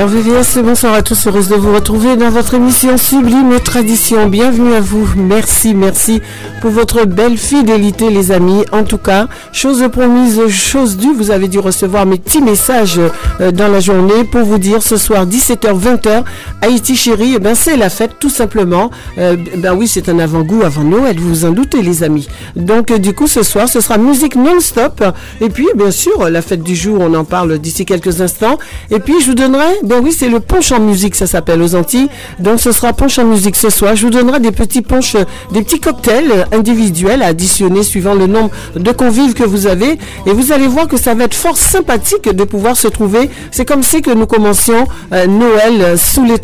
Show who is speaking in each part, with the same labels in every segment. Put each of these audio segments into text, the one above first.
Speaker 1: RVVS, bonsoir à tous, heureuse de vous retrouver dans votre émission Sublime Tradition. Bienvenue à vous, merci, merci pour votre belle fidélité les amis. En tout cas, chose promise, chose due, vous avez dû recevoir mes petits messages euh, dans la journée pour vous dire ce soir 17h, 20h, Haïti chérie, eh ben c'est la fête tout simplement. Euh, ben oui, c'est un avant-goût avant Noël, vous vous en doutez les amis. Donc euh, du coup ce soir, ce sera musique non-stop. Et puis bien sûr, la fête du jour, on en parle d'ici quelques instants. Et puis je vous donnerai ben oui, c'est le punch en musique, ça s'appelle aux Antilles. Donc ce sera punch en musique ce soir. Je vous donnerai des petits punch, des petits cocktails individuels à additionner suivant le nombre de convives que vous avez. Et vous allez voir que ça va être fort sympathique de pouvoir se trouver. C'est comme si que nous commencions euh, Noël sous les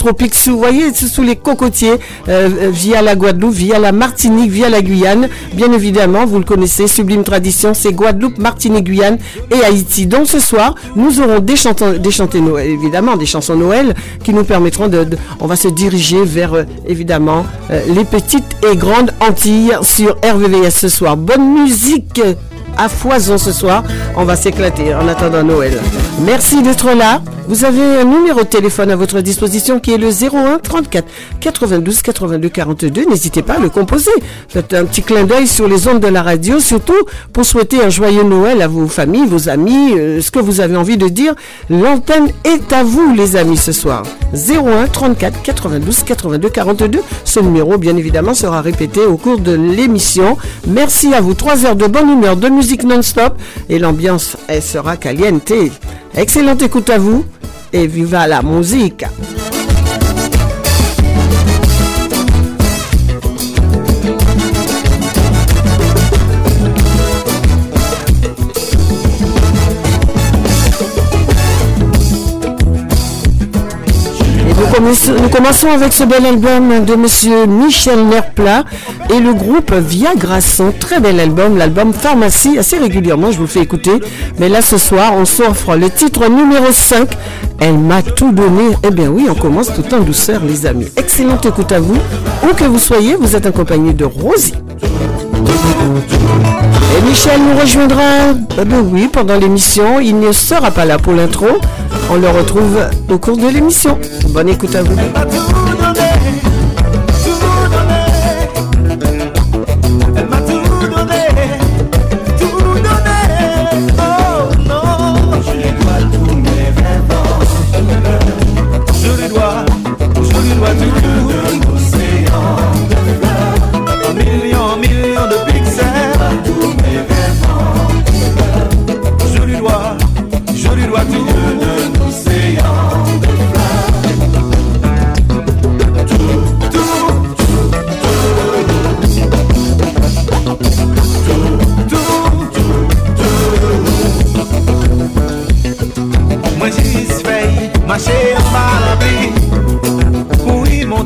Speaker 1: vous voyez, sous les cocotiers, euh, via la Guadeloupe, via la Martinique, via la Guyane. Bien évidemment, vous le connaissez, Sublime Tradition, c'est Guadeloupe, Martinique, Guyane et Haïti. Donc ce soir, nous aurons des, chantants, des Noël, évidemment, des chansons Noël qui nous permettront de, on va se diriger vers euh, évidemment euh, les petites et grandes Antilles sur RVVS ce soir. Bonne musique à foison ce soir. On va s'éclater en attendant Noël. Merci d'être là. Vous avez un numéro de téléphone à votre disposition qui est le 01 34 92 82 42. N'hésitez pas à le composer. Faites un petit clin d'œil sur les ondes de la radio, surtout pour souhaiter un joyeux Noël à vos familles, vos amis, euh, ce que vous avez envie de dire. L'antenne est à vous, les amis, ce soir. 01 34 92 82 42. Ce numéro, bien évidemment, sera répété au cours de l'émission. Merci à vous. Trois heures de bonne humeur, de musique non-stop et l'ambiance, elle sera caliente. Excellente écoute à vous et viva la musique. Nous commençons avec ce bel album de monsieur Michel Nerplat et le groupe Viagra son très bel album, l'album Pharmacie, assez régulièrement je vous fais écouter, mais là ce soir on s'offre le titre numéro 5, Elle m'a tout donné, eh bien oui on commence tout en douceur les amis, excellente écoute à vous, où que vous soyez, vous êtes accompagné de Rosie. Et Michel nous rejoindra, eh ben oui, pendant l'émission. Il ne sera pas là pour l'intro. On le retrouve au cours de l'émission. Bonne écoute à vous.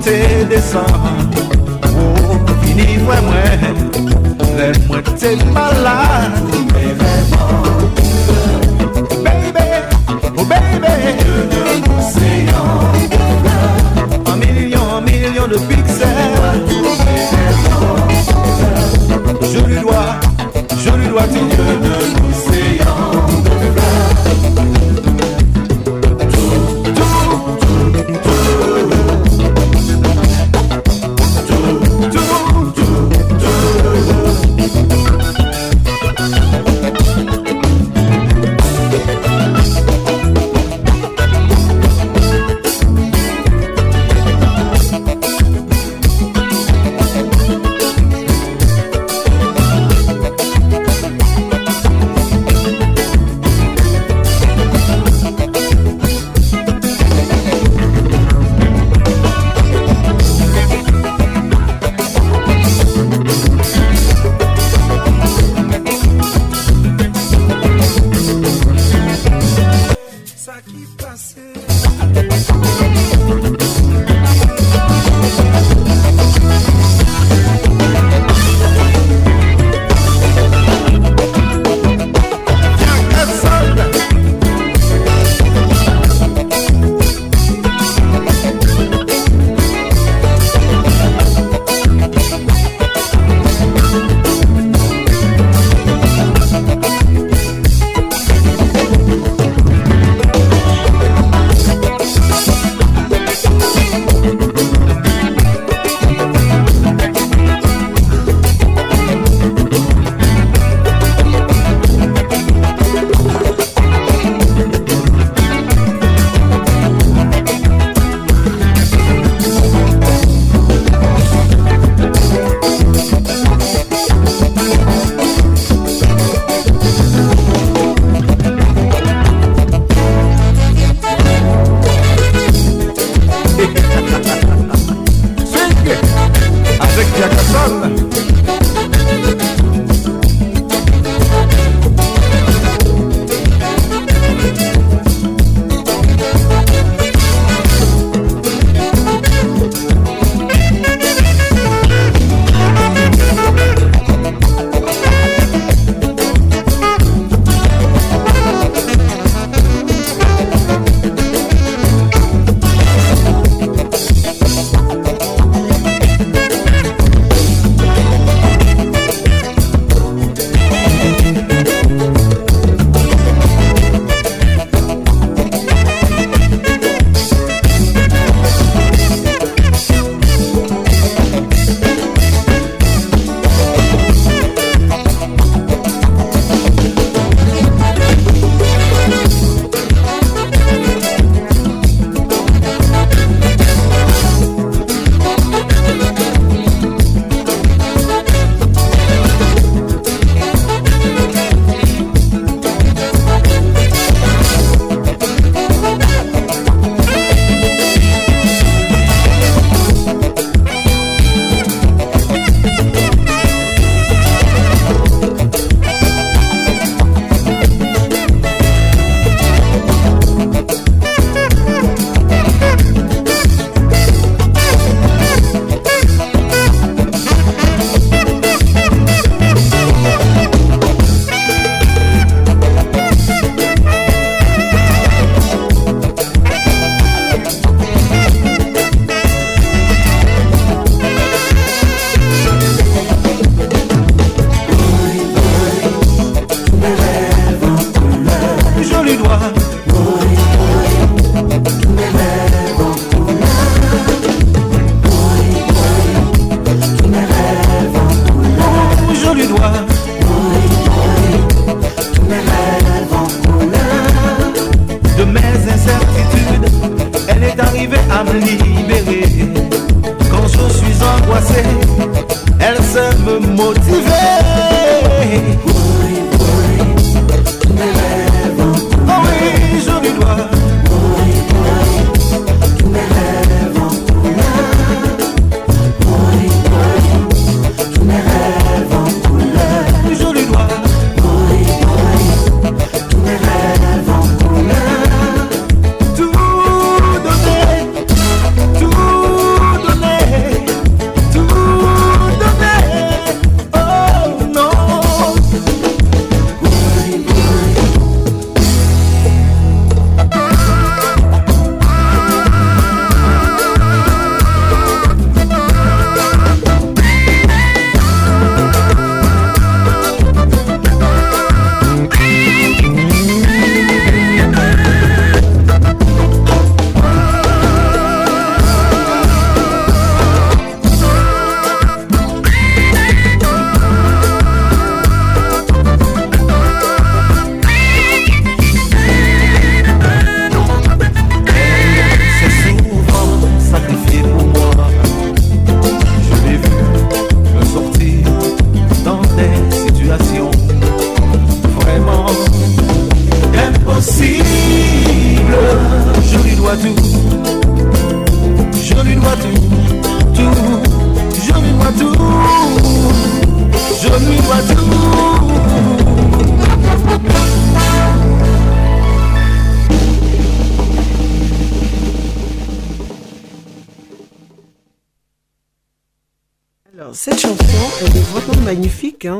Speaker 2: monte desan Ou vini vwe mwen Lè mwen te malade. Baby, oh baby. De Un million, de pixels. Je lui dois, je lui dois
Speaker 1: tout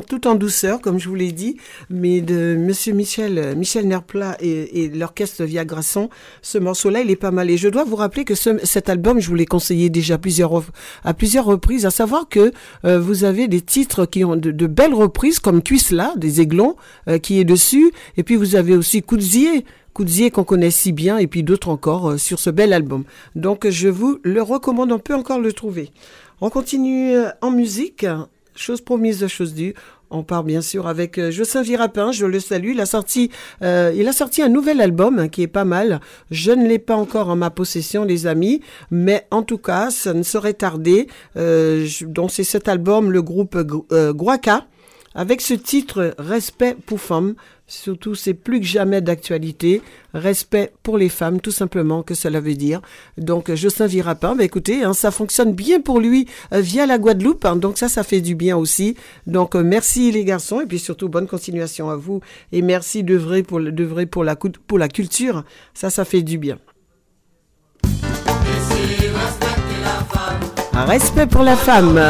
Speaker 1: tout en douceur, comme je vous l'ai dit, mais de Monsieur Michel, Michel Nerplat et, l'orchestre Viagrasson. Ce morceau-là, il est pas mal. Et je dois vous rappeler que cet album, je vous l'ai conseillé déjà plusieurs, à plusieurs reprises, à savoir que euh, vous avez des titres qui ont de, belles reprises, comme Cuisla, des Aiglons, euh, qui est dessus. Et puis vous avez aussi Coudzier, Coudzier qu'on connaît si bien, et puis d'autres encore euh, sur ce bel album. Donc je vous le recommande, on peut encore le trouver. On continue en musique chose promise, chose due. On part bien sûr avec euh, Jocelyn Virapin, je le salue. Il a sorti, euh, il a sorti un nouvel album qui est pas mal. Je ne l'ai pas encore en ma possession, les amis, mais en tout cas, ça ne saurait tarder. Euh, donc c'est cet album, le groupe euh, Guaca, avec ce titre Respect pour femmes. Surtout, c'est plus que jamais d'actualité. Respect pour les femmes, tout simplement, que cela veut dire. Donc, Justin Virapin, bah, écoutez, hein, ça fonctionne bien pour lui euh, via la Guadeloupe. Hein, donc, ça, ça fait du bien aussi. Donc, euh, merci les garçons. Et puis, surtout, bonne continuation à vous. Et merci d'œuvrer pour, pour, la, culture. Ça, ça fait du bien. Respect pour la femme.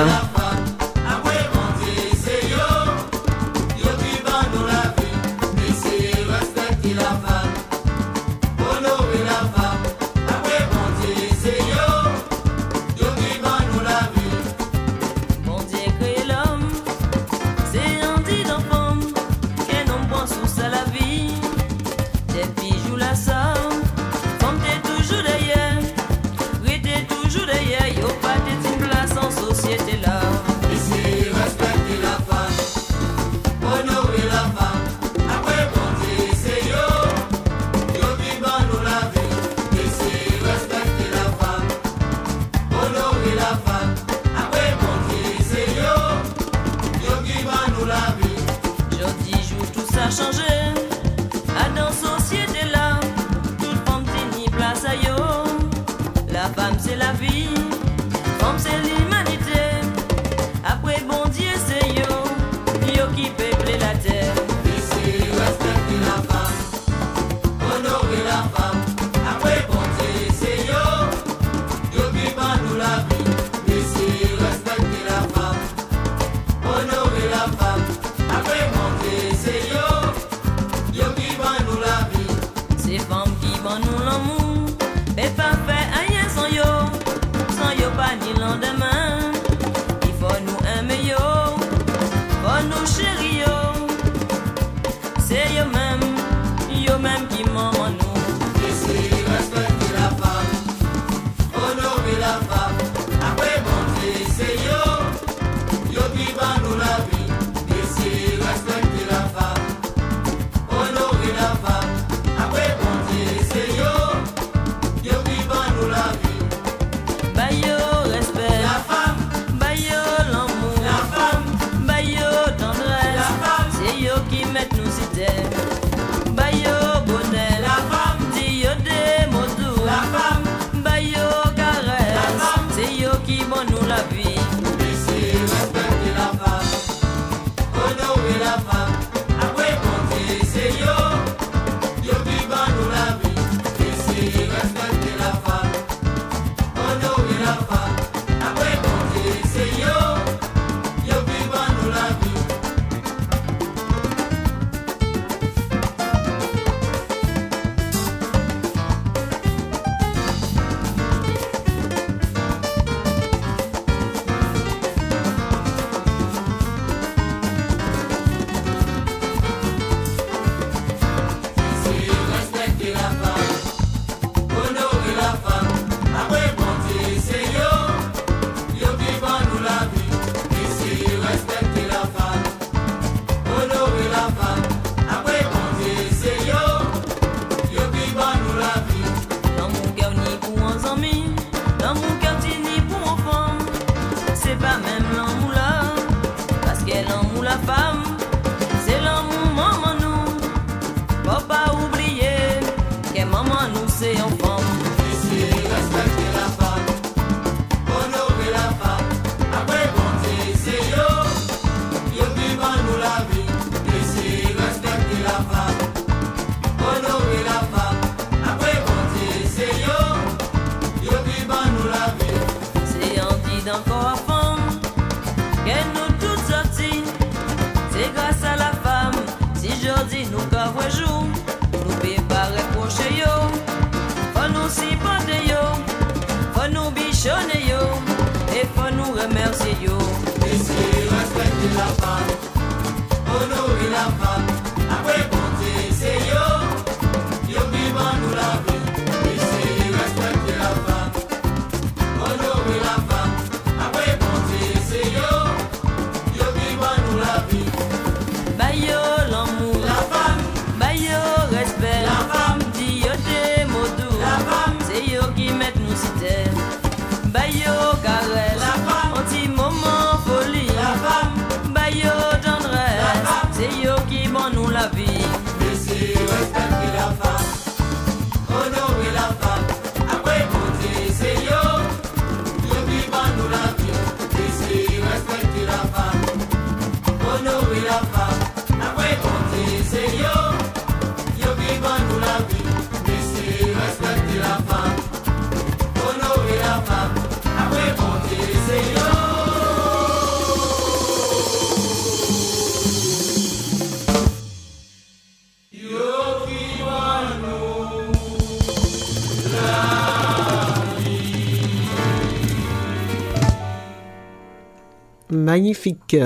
Speaker 1: Magnifique.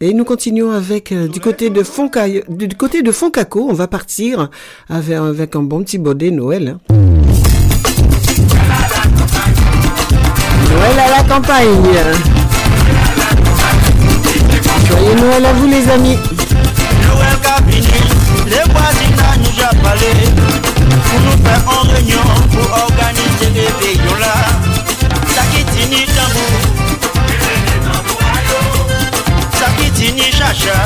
Speaker 1: Et nous continuons avec euh, du côté de Fonca, du côté de Foncaco, on va partir avec, avec un bon petit baudet Noël. Noël à la campagne. Joyeux Noël à vous les amis.
Speaker 3: Noël Cabini, les voisins nous ont parlé pour nous faire en réunion pour organiser les réveillons là. chacha.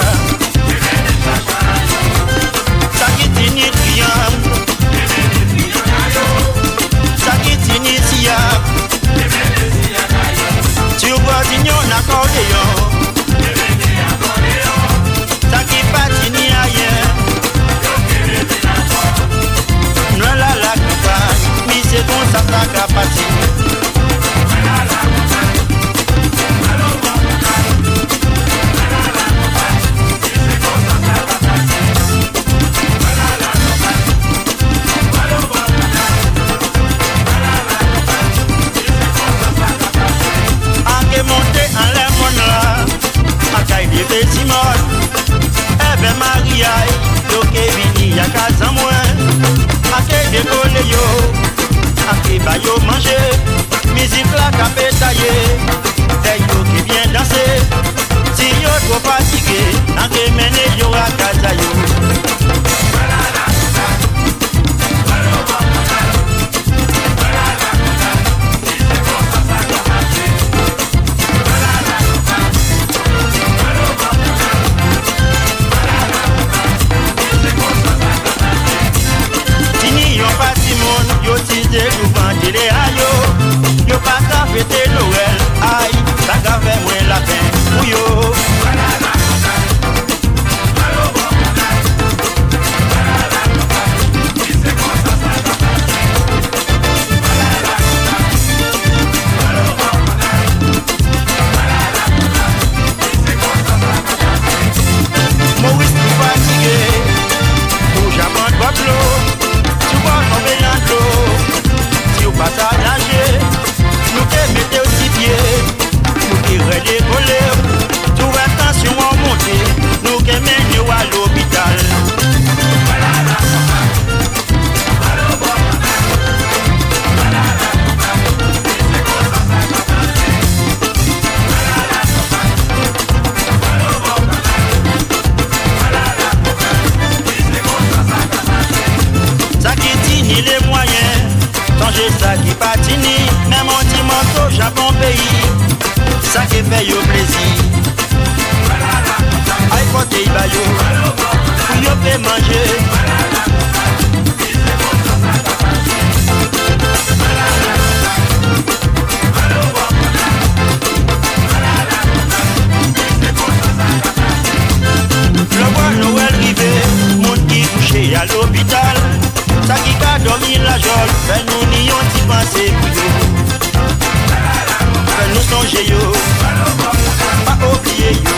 Speaker 3: Sa ki tini triyam Sa ki tini siyam Ti ou gwa tini yon akordeyon Sa ki pa tini ayen Nwen la la kipa Mi se kon sa sa kapati. ya kazan mwen. Ake dekone yo Ake bayo manje. Mizik la kape taye E yo ki bien danse. Si yo tro patige Ake mene yo akaza yo. feste loupan tile a yo. Yo pa ka fete
Speaker 4: Noel Ay, sa ka fe mwen
Speaker 3: la pen pou yo. Pata blanje, nou te mette ou
Speaker 5: ti pye Nou ki re dekole sa ki patini Mè mwen ti mwen to japon peyi. Sa ke fè yo plezi. Ay pote i bayo Pou yo fè manje. Lè wè nou el rive Moun ki kouche al opital Sa ki dormir la jolle Fais ben, nous ni
Speaker 6: on t'y pense Fais nous songer yo Pas
Speaker 5: oublier yo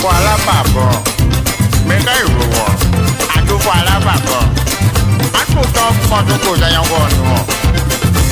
Speaker 5: Voilà papa Mais là il À tout voilà papa A tout temps, pas
Speaker 7: tout cause à y'en voir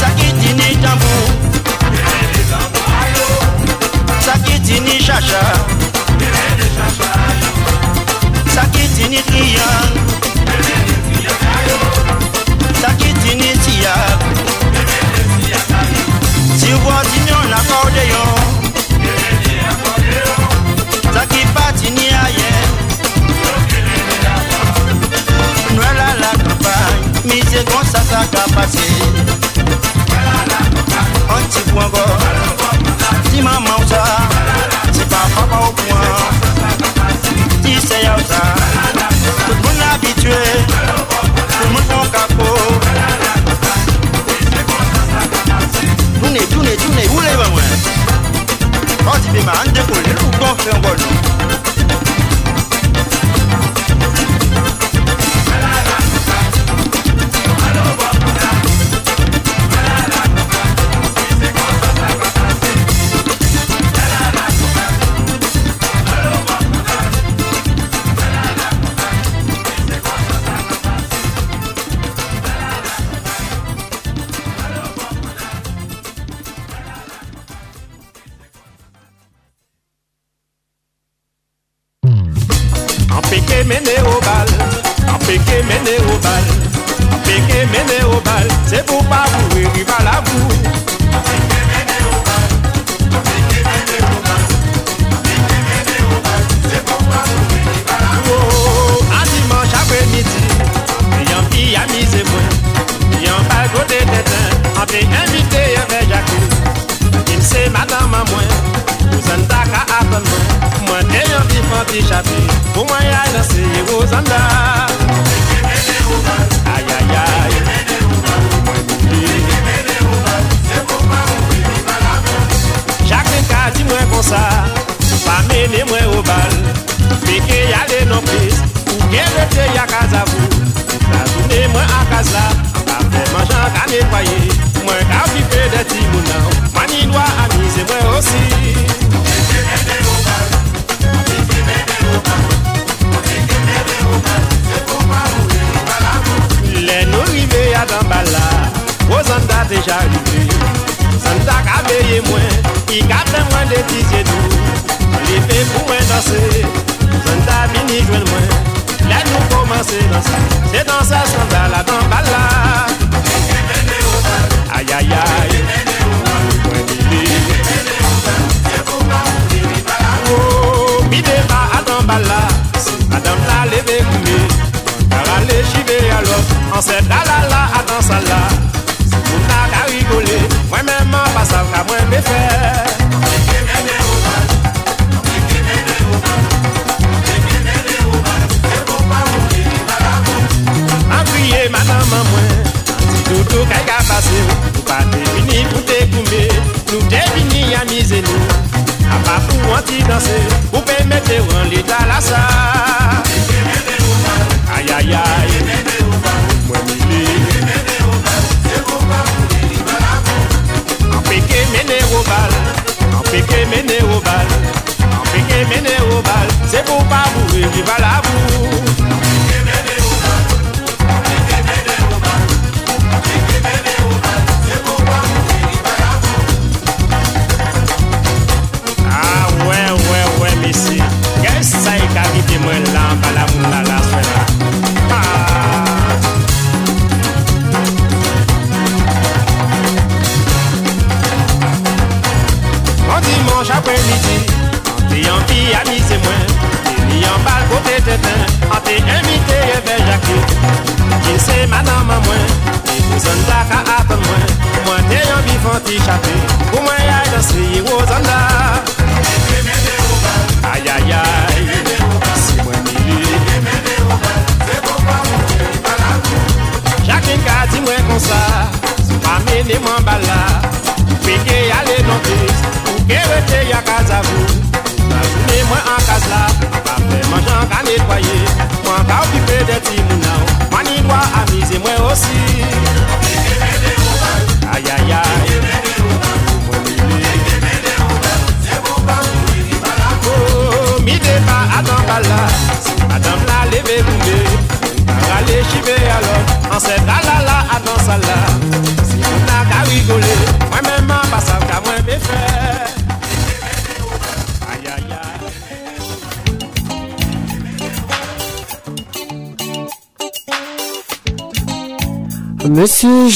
Speaker 7: sakiti ni jambu sakiti ni
Speaker 8: shasha sakiti ni triangle.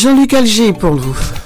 Speaker 8: Jean-Luc Alger pour vous.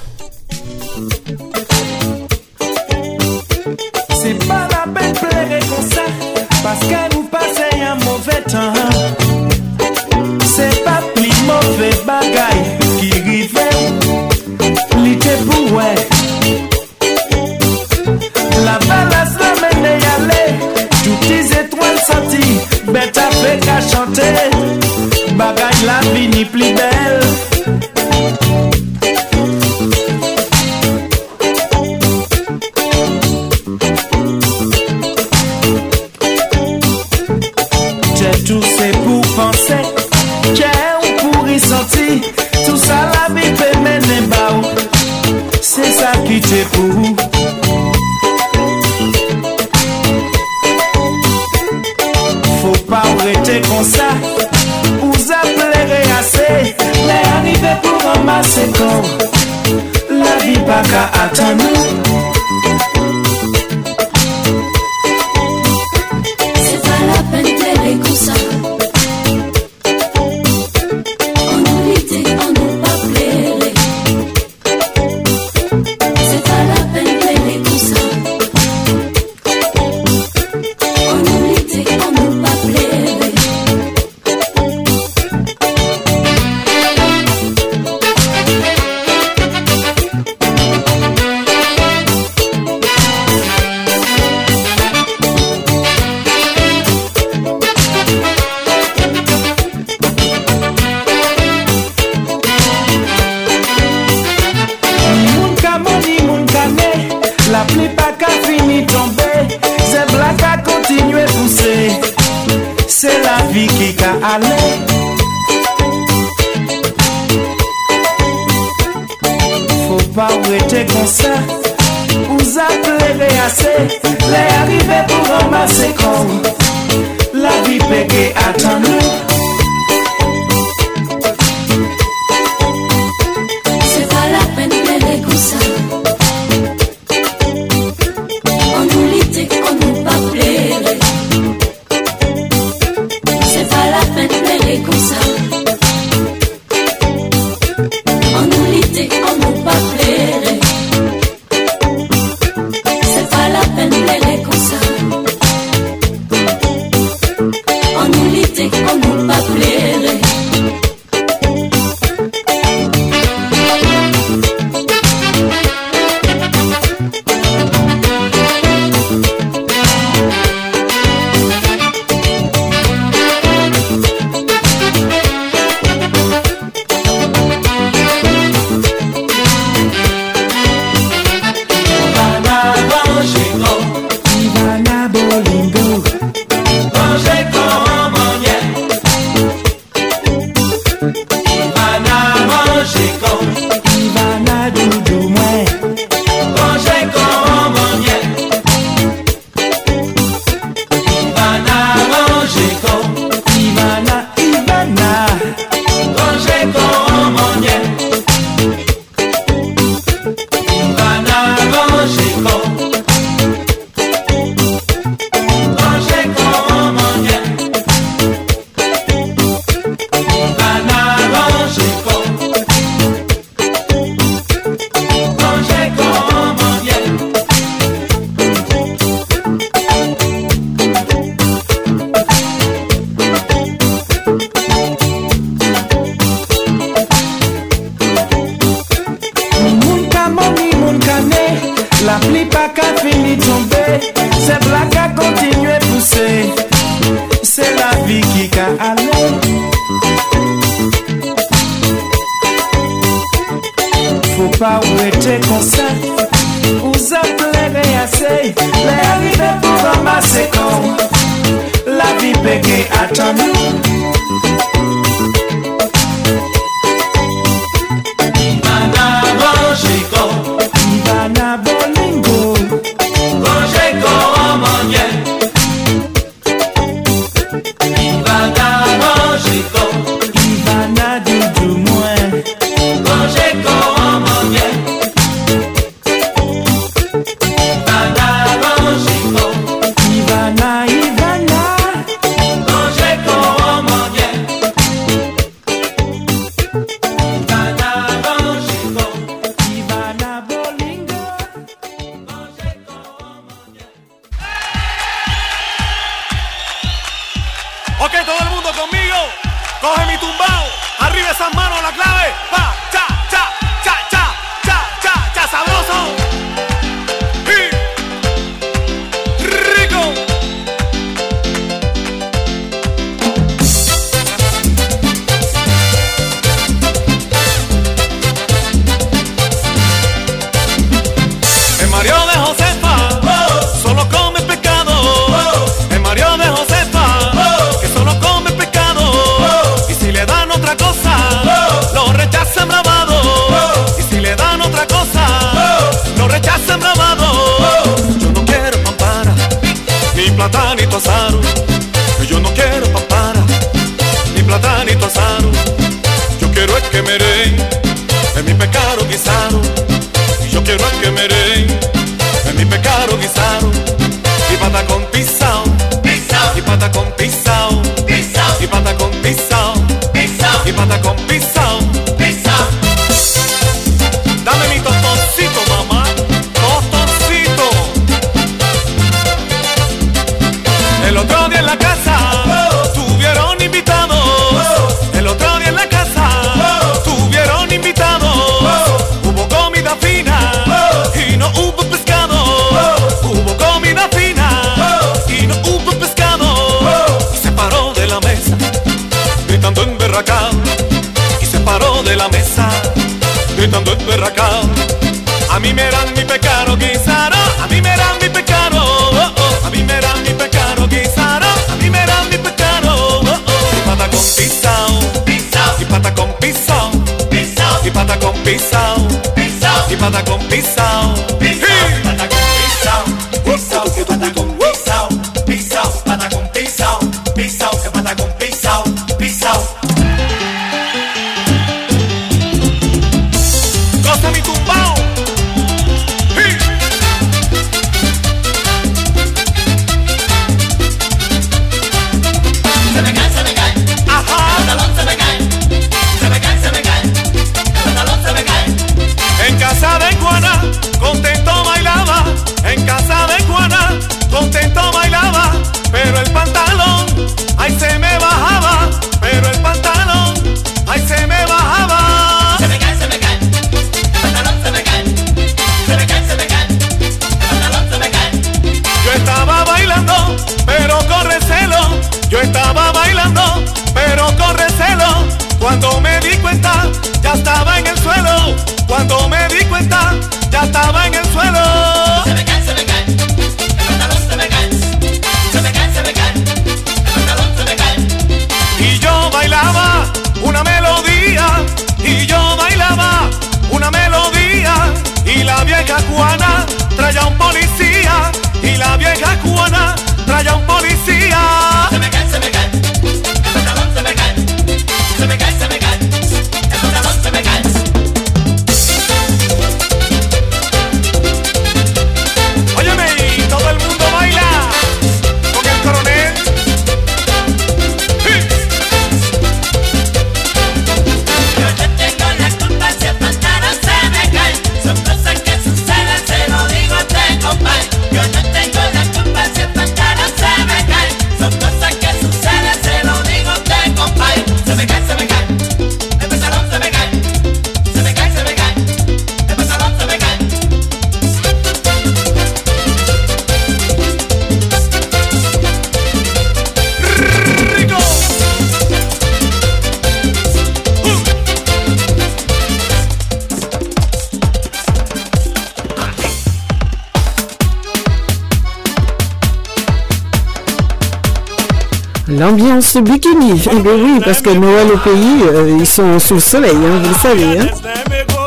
Speaker 1: L'ambiance bikini. Oui, parce que Noël au pays, euh, ils sont sous le soleil, hein, vous le savez. Hein.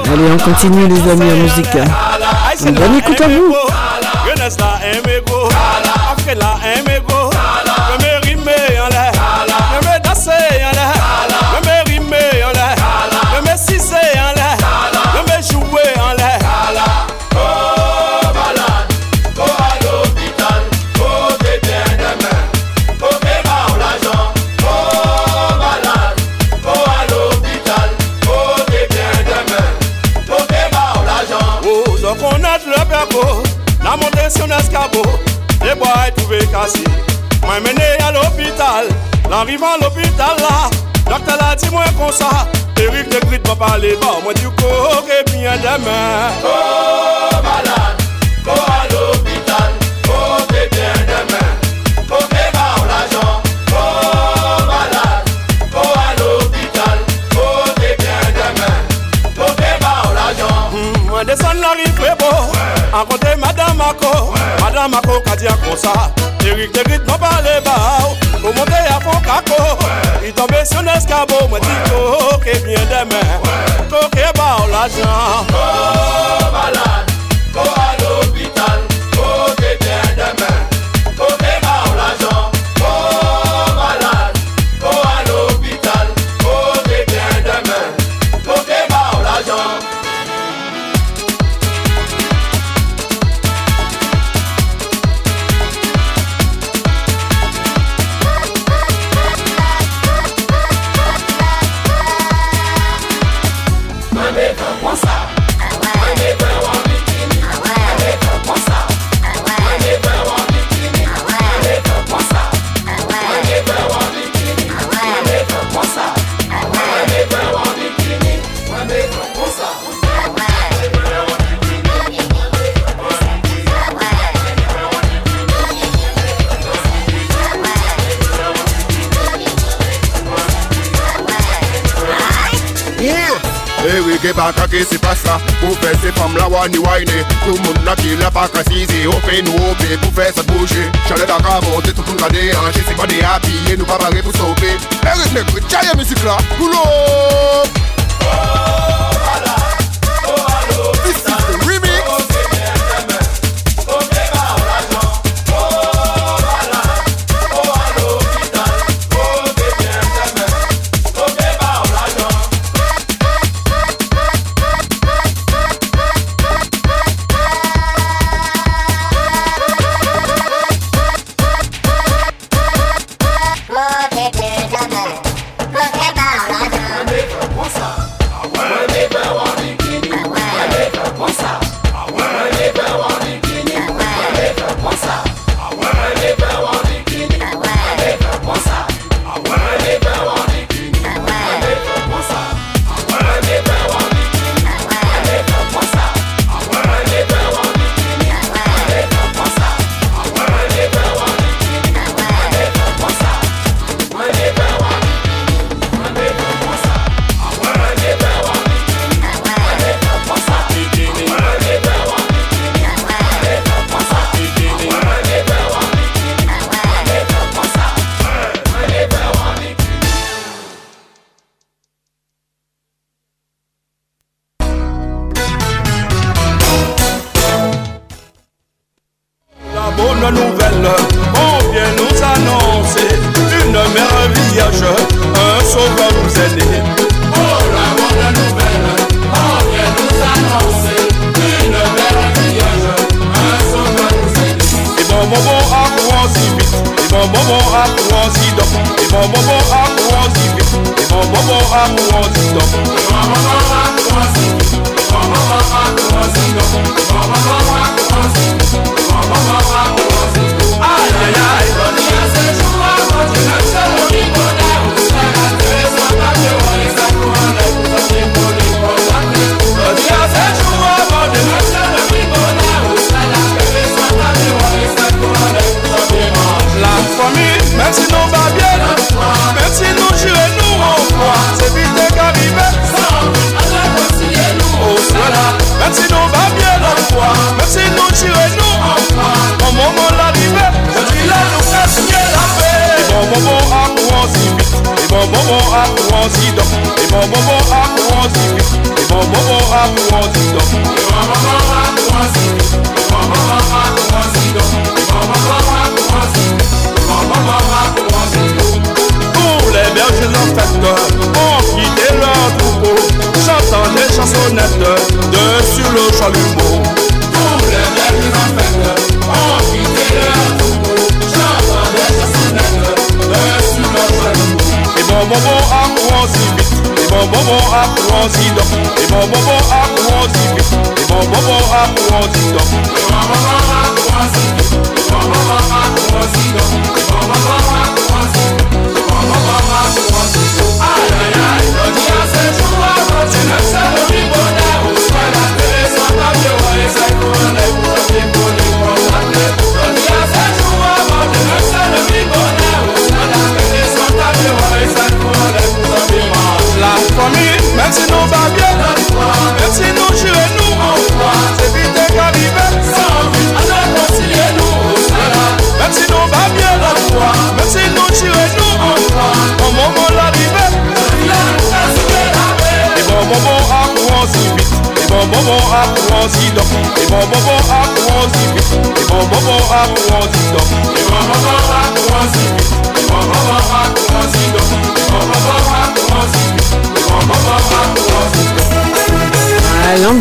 Speaker 1: Allez, on continue les amis en musique. Écoute à vous.
Speaker 8: Moi mené à l'hôpital, l'arrivée à l'hôpital là, docteur a dit moi comme ça. Eric de Grit m'a parlé, bah moi du coup, et bien demain.
Speaker 9: Oh malade, go à l'hôpital, oh t'es bien demain. Oh t'es pas l'argent, oh malade, go à l'hôpital, oh t'es bien demain. Oh t'es pas l'argent.
Speaker 8: Moi descends la rive beau, en côté madame Mako, madame Mako qu'a dit comme ça. Grit m'a parlé, pour monter à caco. Il tombait sur l'escabeau, moi dit bien demain. Coquet bah l'argent.
Speaker 10: Oui, que pas qu'à c'est pas ça Pour faire ces femmes là, wani Tout le monde là qui l'a pas On fait pour faire ça bouger monter tout le C'est pas des nous pas barrer pour sauver Eric musique là Boulot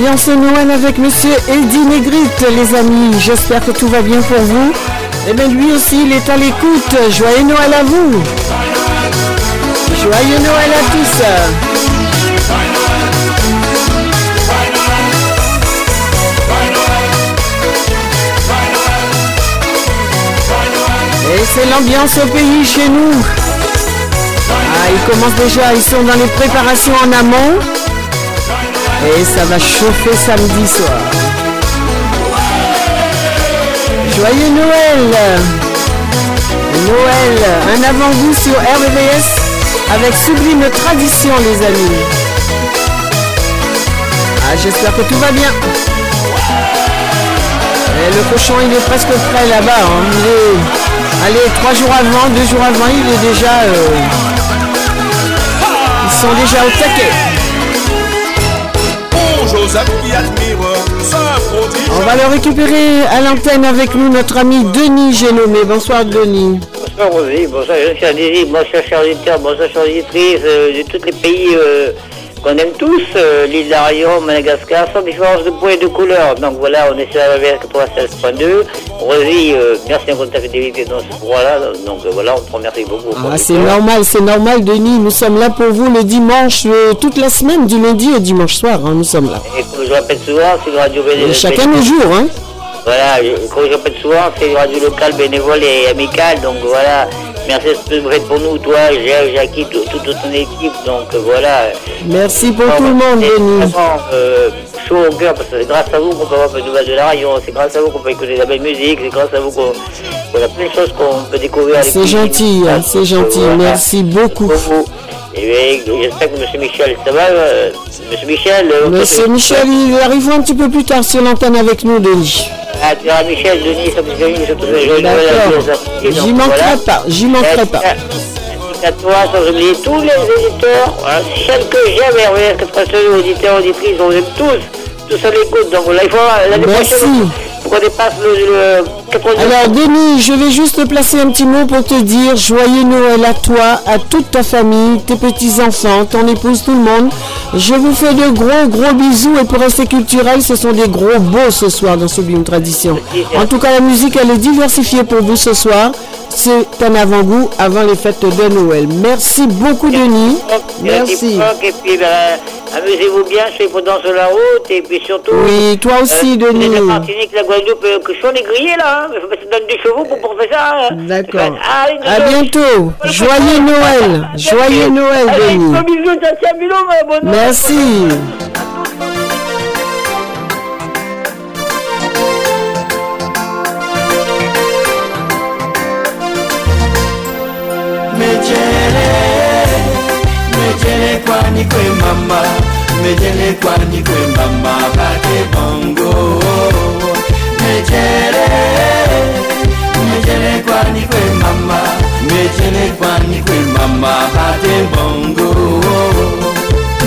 Speaker 1: L'ambiance Noël avec Monsieur Eddie Négrite, les amis. J'espère que tout va bien pour vous. Et bien lui aussi, il est à l'écoute. Joyeux Noël à vous. Joyeux Noël à tous. Et c'est l'ambiance au pays chez nous. Ah, ils commencent déjà, ils sont dans les préparations en amont. Et ça va chauffer samedi soir. Joyeux Noël Noël, un avant-goût sur RVVS avec Sublime Tradition les amis. Ah, j'espère que tout va bien. Le cochon il est presque prêt là-bas. hein. Allez, trois jours avant, deux jours avant, il est déjà... euh, Ils sont déjà au taquet.
Speaker 11: Joseph qui admire ce prodige.
Speaker 1: On va le récupérer à l'antenne avec nous, notre ami Denis Génomé. Bonsoir Denis.
Speaker 12: Bonsoir Rosie, bonsoir Jean-Charles Désir, bonsoir chers auditeurs, bonsoir chers auditrices euh, de tous les pays euh, qu'on aime tous, euh, l'île d'Arion, Madagascar, sans différence de poids et de couleur. Donc voilà, on est sur la RVS 96.2. Euh, merci encore de ta fidélité dans ce droit-là. Donc euh, voilà, on te remercie beaucoup.
Speaker 1: Ah, c'est normal, c'est normal Denis. Nous sommes là pour vous le dimanche, euh, toute la semaine, du lundi au dimanche soir. hein, nous sommes là.
Speaker 12: Et comme je répète souvent, c'est une radio bénévole.
Speaker 1: chacun nos jours. Hein.
Speaker 12: Voilà, je- comme je répète souvent, c'est une radio locale, bénévole et amicale. Donc voilà, merci de pour nous, toi, Jackie, tout- toute ton équipe. Donc euh, voilà.
Speaker 1: Merci pour tout le monde
Speaker 12: C'est
Speaker 1: Denis.
Speaker 12: vraiment euh, chaud au cœur parce que c'est grâce à vous qu'on peut avoir un peu de nouvelles de la radio, c'est grâce à vous qu'on peut écouter de la belle musique, c'est grâce à vous qu'on qu'on a plein de choses qu'on peut découvrir.
Speaker 1: C'est gentil, hein, c'est gentil. Merci beaucoup.
Speaker 12: Et bien, j'espère que M. Michel, ça va euh, M. Michel euh,
Speaker 1: Monsieur
Speaker 12: on
Speaker 1: Michel, il arrivera un petit peu plus tard sur l'antenne avec nous, Denis.
Speaker 12: Ah, tu verras Michel, Denis, ça me fait à les
Speaker 1: D'accord.
Speaker 12: associés, donc
Speaker 1: J'y manquerai pas, j'y manquerai pas.
Speaker 12: Ainsi qu'à toi, sans oublier tous les éditeurs, voilà, celles que j'aime, RVS 82, auditeurs, auditrices, on les aime tous, tous à l'écoute. Donc là, il faut l'année
Speaker 1: Merci.
Speaker 12: prochaine, pour qu'on dépasse le, le 90.
Speaker 1: Alors Denis, je vais juste te placer un petit mot pour te dire joyeux Noël à toi, à toute ta famille, tes petits-enfants, ton épouse, tout le monde. Je vous fais de gros gros bisous et pour rester culturel, ce sont des gros beaux ce soir dans Sublime Tradition. En tout cas, la musique, elle est diversifiée pour vous ce soir. C'est un avant-goût avant les fêtes de Noël. Merci beaucoup Denis. Merci.
Speaker 12: Et puis, ben, amusez-vous bien, chez Prudence la route, et puis surtout...
Speaker 1: Oui, toi aussi,
Speaker 12: euh,
Speaker 1: Denis.
Speaker 12: La Martinique, la Guadeloupe, euh, que je suis grillé là, hein. il faut mettre dans des chevaux pour, pour faire ça. hein.
Speaker 1: D'accord.
Speaker 12: Ah, une-
Speaker 1: À bientôt. Joyeux Noël. Joyeux Noël Denis.
Speaker 12: gros
Speaker 13: mejele kwani kwe mama, mejele kwani kwe mama, bate bongo. Mejele, mejele kwani kwe mama, mejele kwani kwe mama, bate bongo.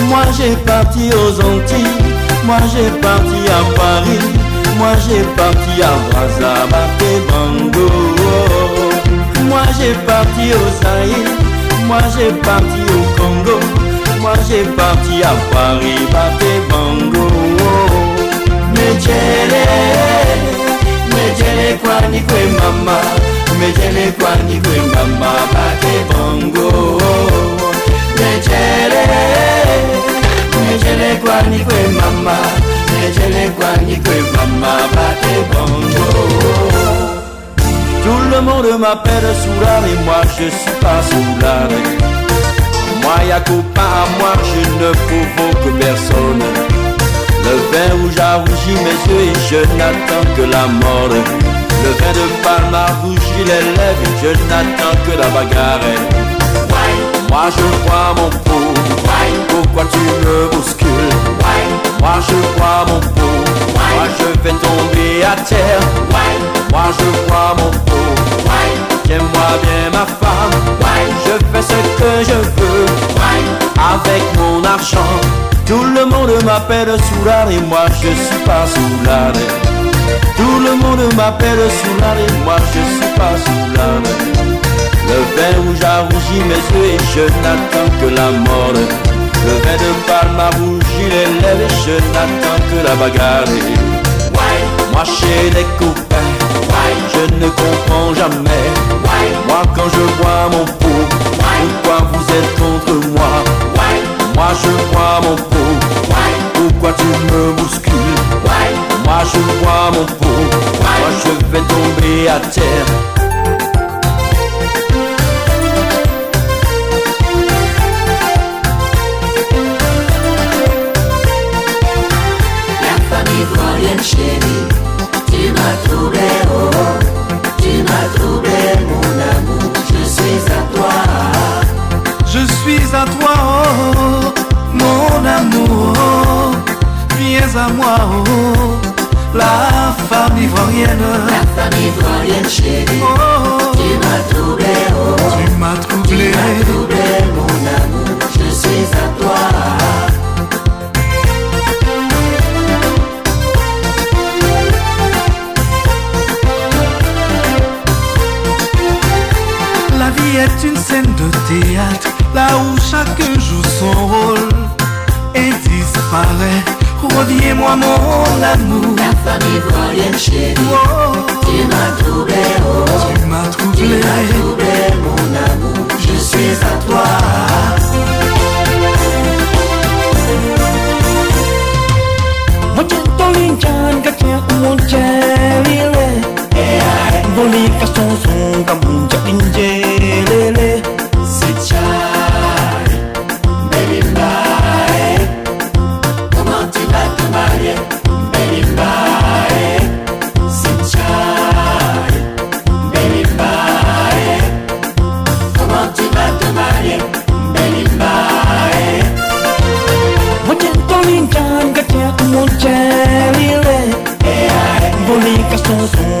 Speaker 14: Moi j'ai parti aux Antilles, moi j'ai parti à Paris, moi j'ai parti à Brazzaville et Bango. Moi j'ai parti au Zaïre, moi j'ai parti au Congo, moi j'ai parti à Paris, Baté Bango. Mejele, mejele kwani kwe mama, mejele kwani kwe mama, Baté Bango. Mejele, mejele kwani kwe mama, mejele kwani kwe mama, Baté Bango. Tout le monde m'appelle Soulard et moi je suis pas Soulard. Moi copain à moi, je ne provoque personne. Le vin rouge a rougi mes yeux et je n'attends que la mort. Le vin de Palme a rougi les lèvres, je n'attends que la bagarre. Moi je vois mon pot, pourquoi tu me bouscules? Moi je vois mon pot, moi je vais tomber à terre. Moi je vois mon pot, j'aime-moi bien ma femme. Je fais ce que je veux avec mon argent. Tout le monde m'appelle Soulard et moi je suis pas Soulard. Tout le monde m'appelle Soulard et moi je suis pas Soulard. Le vin a rougi mes yeux et je n'attends que la mort. Le vin de Palme a rougi les lèvres et je n'attends que la bagarre. Moi chez les copains, je ne comprends jamais. Moi quand je vois mon pot, pourquoi vous êtes contre moi? Moi je vois mon pot, pourquoi tu me bouscules? Moi je vois mon pot, moi je vais tomber à terre.
Speaker 15: Ivoirienne chérie, tu m'as troublé, oh, tu m'as troublé mon amour, je suis à toi.
Speaker 13: Je suis à toi, oh, mon amour. Viens à moi, oh, la femme ivoirienne.
Speaker 15: La famille ivoirienne chérie,
Speaker 13: Oh,
Speaker 15: tu m'as troublé, oh,
Speaker 13: tu m'as troublé.
Speaker 15: tu m'as troublé mon amour,
Speaker 13: vie est une scène de théâtre, là où chacun joue son rôle et disparaît. Reviens-moi mon amour.
Speaker 15: La famille ivoirienne chérie,
Speaker 13: Oh,
Speaker 15: tu m'as troublé, oh,
Speaker 13: tu m'as
Speaker 15: tu
Speaker 13: troublé.
Speaker 15: m'as troublé mon amour, je suis à toi.
Speaker 14: Kacang moncelile Bolika sonsong kamun injelele
Speaker 15: Sichai, baby bye. Comment tu vas te marier, baby bye. Sichai, baby bye. Comment tu vas te marier, baby bye.
Speaker 14: Mochetolinjan kacang moncelile Bolika sonsong kamun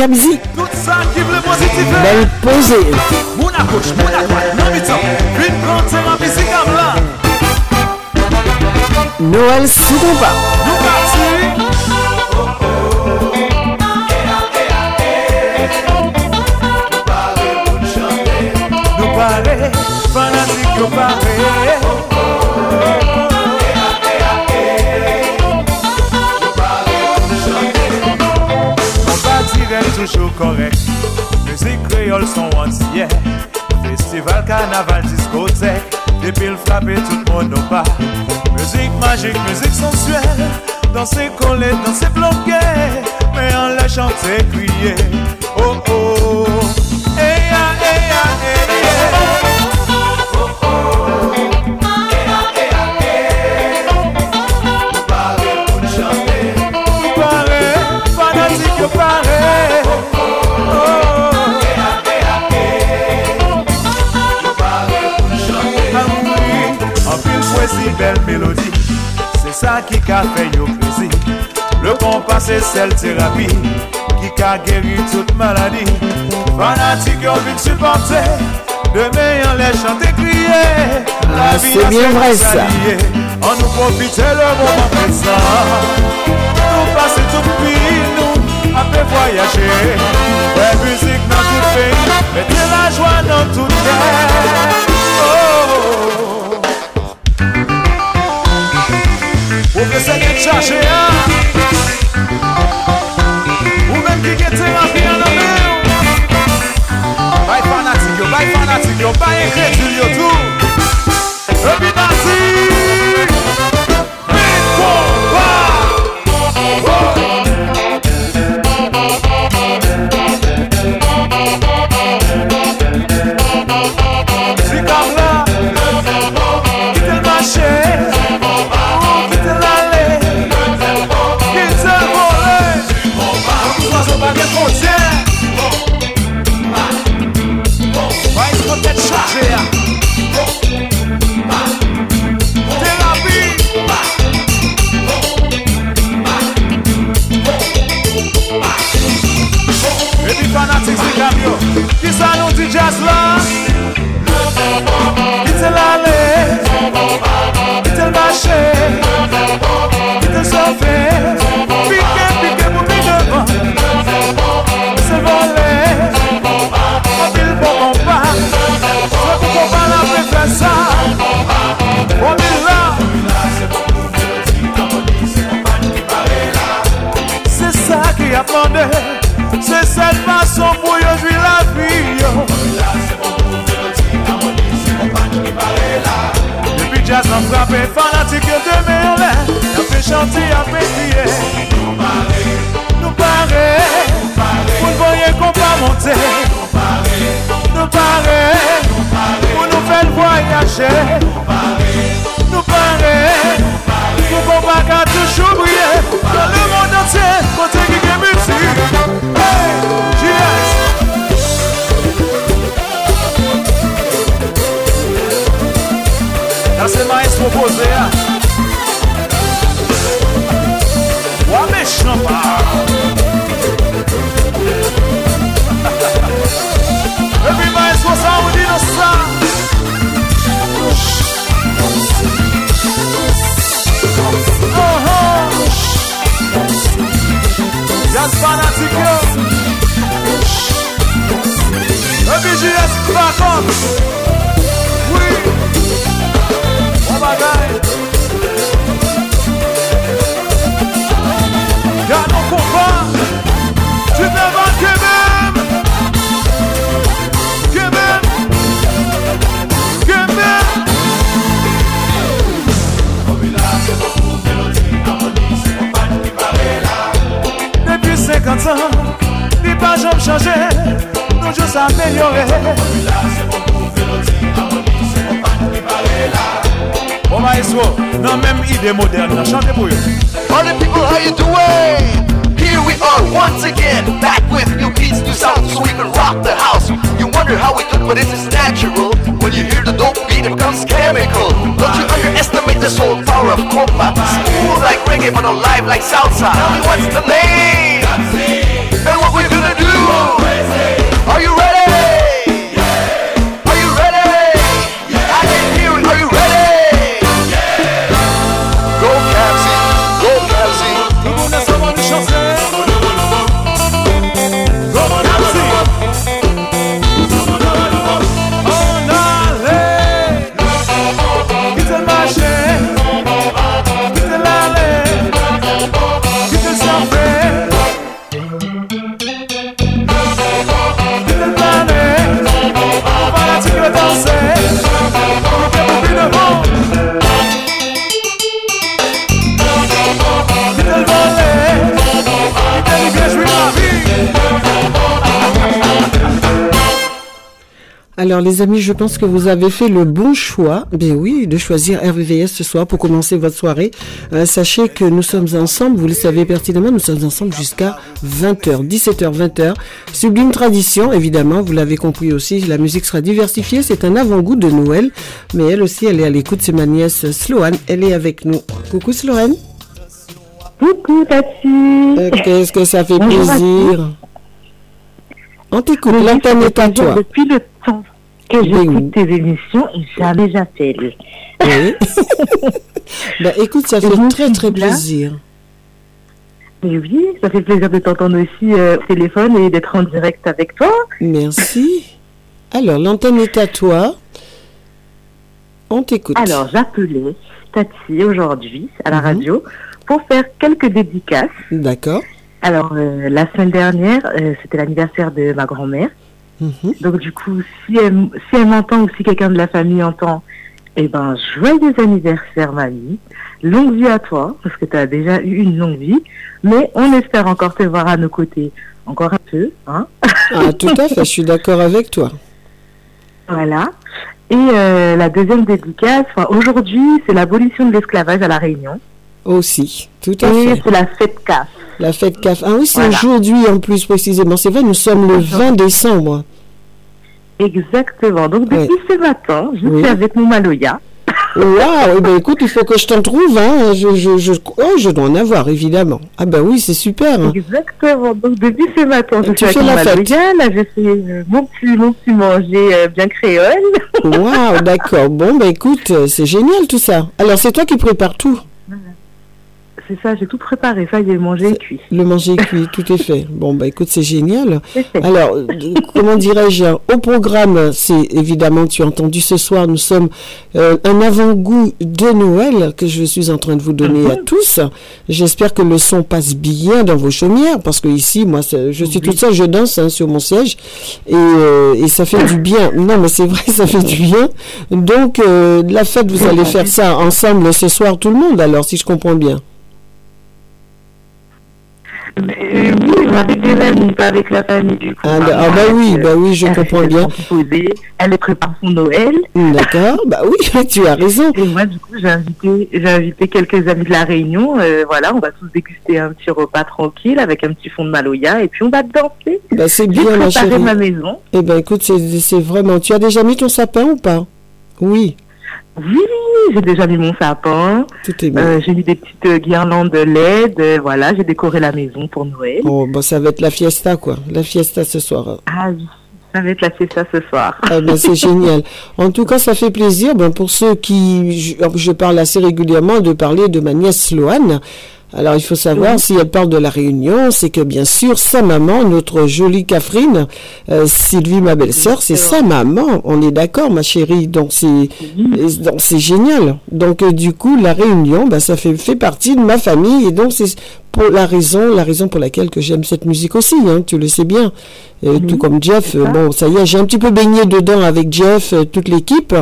Speaker 5: Kamzi.
Speaker 16: On nous
Speaker 7: poseer les
Speaker 1: amis, je pense que vous avez fait le bon choix, bien oui, de choisir RVVS ce soir pour commencer votre soirée. Euh, sachez que nous sommes ensemble, vous le savez pertinemment, nous sommes ensemble jusqu'à 20h, 17h, 20h. Sublime tradition, évidemment, vous l'avez compris aussi, la musique sera diversifiée, c'est un avant-goût de Noël, mais elle aussi, elle est à l'écoute, c'est ma nièce Sloane, elle est avec nous. Coucou Sloane.
Speaker 17: Coucou Tati.
Speaker 1: Euh, Qu'est-ce que ça fait plaisir. On t'écoute, l'antenne est à toi.
Speaker 17: Depuis le temps que j'écoute tes émissions et jamais j'appelle.
Speaker 1: Oui. bah, écoute, ça fait très très plaisir.
Speaker 17: Mais oui, ça fait plaisir de t'entendre aussi euh, au téléphone et d'être en direct avec toi.
Speaker 1: Merci. Alors, l'antenne est à toi. On t'écoute.
Speaker 17: Alors, j'appelais Tati aujourd'hui à la
Speaker 1: Mhm.
Speaker 17: radio pour faire quelques dédicaces.
Speaker 1: D'accord.
Speaker 17: Alors, euh, la semaine dernière, euh, c'était l'anniversaire de ma grand-mère.
Speaker 1: Mhm.
Speaker 17: Donc, du coup, si elle, si elle m'entend ou si quelqu'un de la famille entend, eh ben, joyeux anniversaire, mamie. Longue vie à toi, parce que tu as déjà eu une longue vie. Mais on espère encore te voir à nos côtés encore un peu. Hein
Speaker 1: Ah, tout à fait, je suis d'accord avec toi.
Speaker 17: voilà. Et euh, la deuxième dédicace, enfin, aujourd'hui, c'est l'abolition de l'esclavage à La Réunion.
Speaker 1: Aussi, tout à
Speaker 17: Et
Speaker 1: fait.
Speaker 17: c'est la fête CAF.
Speaker 1: La fête CAF. Ah oui, c'est
Speaker 17: Voilà.
Speaker 1: aujourd'hui en plus précisément. C'est vrai, nous sommes le 20 décembre.
Speaker 17: Exactement. Donc, depuis ce matin, je
Speaker 1: Oui.
Speaker 17: suis avec mon Maloya.
Speaker 1: Waouh, eh ben écoute, il faut que je t'en trouve, hein. Je, je, je, oh, je dois en avoir, évidemment. Ah ben oui, c'est super. hein.
Speaker 17: Exactement. Donc depuis ce matin, je
Speaker 1: Tu
Speaker 17: suis avec
Speaker 1: fais
Speaker 17: mon
Speaker 1: la fête.
Speaker 17: Maloya. Là, je fais euh, mon petit, mon petit manger euh, bien créole.
Speaker 1: Waouh, d'accord. Bon, ben écoute, euh, c'est génial tout ça. Alors, c'est toi qui prépares tout.
Speaker 17: C'est ça, j'ai tout préparé. Ça y est, manger est cuit.
Speaker 1: Le manger est cuit, tout est fait. Bon, bah écoute, c'est génial. Alors, comment dirais-je Au programme, c'est évidemment, tu as entendu ce soir, nous sommes euh, un avant-goût de Noël que je suis en train de vous donner à tous. J'espère que le son passe bien dans vos chaumières, parce que ici, moi, je suis toute seule, je danse hein, sur mon siège, et, euh, et ça fait du bien. Non, mais c'est vrai, ça fait du bien. Donc, euh, la fête, vous allez faire ça ensemble ce soir, tout le monde, alors, si je comprends bien.
Speaker 17: Euh, oui, avec des amis, pas avec la famille du coup.
Speaker 1: Ah, bah- ah bah oui, bah oui, je comprends bien.
Speaker 17: Posée, elle prépare son Noël.
Speaker 1: D'accord, bah oui, tu as raison.
Speaker 17: Et moi, du coup, j'ai invité, j'ai invité quelques amis de la Réunion. euh, voilà, on va tous déguster un petit repas tranquille avec un petit fond de Maloya et puis on va danser.
Speaker 1: Bah, c'est bien, ma chérie.
Speaker 17: ma maison.
Speaker 1: Eh ben, écoute, c'est vraiment. Tu as déjà mis ton sapin ou pas? Oui.
Speaker 17: Oui, j'ai déjà mis mon sapin.
Speaker 1: Tout est bien.
Speaker 17: Euh, j'ai mis des petites euh, guirlandes LED. euh, voilà, j'ai décoré la maison pour Noël.
Speaker 1: Oh, bah, ça va être la fiesta, quoi. La fiesta ce soir.
Speaker 17: Ah oui, ça va être la fiesta ce soir.
Speaker 1: Ah ben, c'est génial. En tout cas, ça fait plaisir. Ben, pour ceux qui, je, je parle assez régulièrement de parler de ma nièce Sloane. Alors, il faut savoir, si elle parle de la Réunion, c'est que bien sûr, sa maman, notre jolie Catherine, euh, Sylvie, ma belle-sœur, c'est sa maman. On est d'accord, ma chérie. Donc, c'est, donc, c'est génial. Donc, euh, du coup, la Réunion, ben, ça fait, fait partie de ma famille. Et donc, c'est pour la raison, la raison pour laquelle que j'aime cette musique aussi, hein, tu le sais bien. Euh, Tout comme Jeff, bon, ça y est, j'ai un petit peu baigné dedans avec Jeff, euh, toute l'équipe,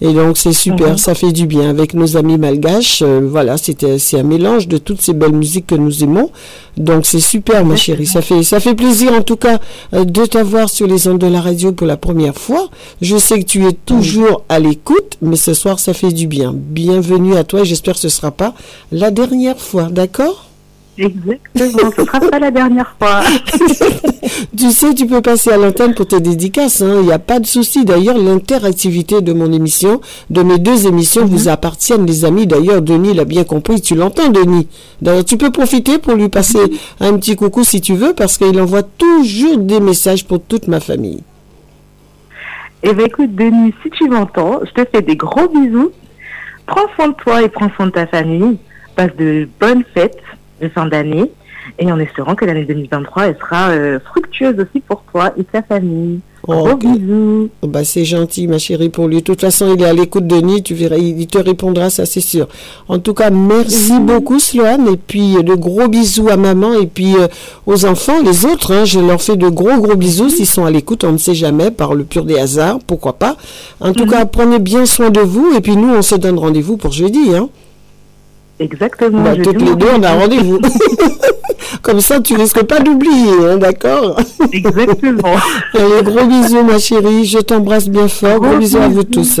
Speaker 1: et donc c'est super,
Speaker 17: Mhm.
Speaker 1: ça fait du bien avec nos amis malgaches. euh, voilà, c'était c'est un mélange de toutes ces belles musiques que nous aimons, donc c'est super, ma chérie. Ça fait ça fait plaisir en tout cas euh, de t'avoir sur les ondes de la radio pour la première fois. Je sais que tu es toujours à l'écoute, mais ce soir ça fait du bien. Bienvenue à toi, j'espère que ce sera pas la dernière fois, d'accord?
Speaker 17: Exactement, ce sera pas la dernière fois.
Speaker 1: Tu sais, tu peux passer à l'antenne pour tes dédicaces. hein. Il n'y a pas de souci. D'ailleurs, l'interactivité de mon émission, de mes deux émissions, vous appartiennent, les amis. D'ailleurs, Denis l'a bien compris. Tu l'entends, Denis? D'ailleurs, tu peux profiter pour lui passer un petit coucou si tu veux, parce qu'il envoie toujours des messages pour toute ma famille.
Speaker 17: Eh bien, écoute, Denis, si tu m'entends, je te fais des gros bisous. Prends soin de toi et prends soin de ta famille. Passe de bonnes fêtes de fin d'année. Et en espérant que l'année 2023, elle sera euh, fructueuse aussi pour toi et ta famille. Gros
Speaker 1: ok.
Speaker 17: bisous.
Speaker 1: Oh, bah, c'est gentil, ma chérie, pour lui. De toute façon, il est à l'écoute de Denis. Tu verras, il te répondra, ça, c'est sûr. En tout cas, merci beaucoup, Sloane. Et puis, euh, de gros bisous à maman et puis euh, aux enfants, les autres. hein, je leur fais de gros, gros bisous s'ils sont à l'écoute. On ne sait jamais, par le pur des hasards, pourquoi pas. En tout cas, prenez bien soin de vous. Et puis, nous, on se donne rendez-vous pour jeudi. Hein.
Speaker 17: Exactement.
Speaker 1: Bah, toutes les deux, on a rendez-vous. Comme ça, tu risques pas d'oublier, hein, d'accord
Speaker 17: Exactement.
Speaker 1: Allez, gros bisous, ma chérie. Je t'embrasse bien fort. Gros,
Speaker 17: Gros
Speaker 1: bisous à vous tous.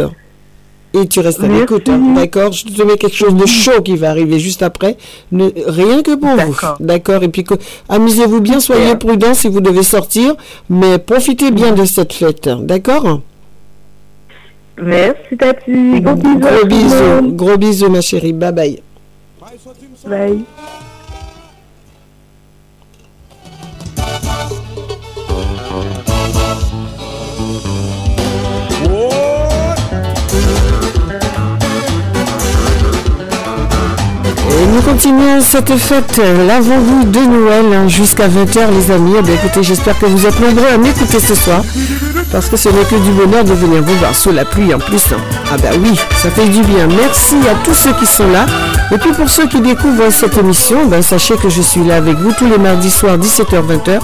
Speaker 1: Et tu restes à l'écoute, hein, d'accord Je te mets quelque chose de chaud qui va arriver juste après. Ne- rien que pour vous, d'accord Et puis, amusez-vous bien, soyez prudents si vous devez sortir, mais profitez bien de cette fête, d'accord
Speaker 17: Merci, Tati. Gros bisous.
Speaker 1: gros bisous, ma chérie. Bye bye.
Speaker 17: Bye.
Speaker 1: Et nous continuons cette fête, euh, l'avant-goût de Noël, hein, jusqu'à 20h, les amis. Eh bien, écoutez, j'espère que vous êtes nombreux à m'écouter ce soir, parce que ce n'est que du bonheur de venir vous voir sous la pluie en plus. hein. Ah bah oui, ça fait du bien. Merci à tous ceux qui sont là. Et puis pour ceux qui découvrent cette émission, ben, sachez que je suis là avec vous tous les mardis soirs, 17h-20h.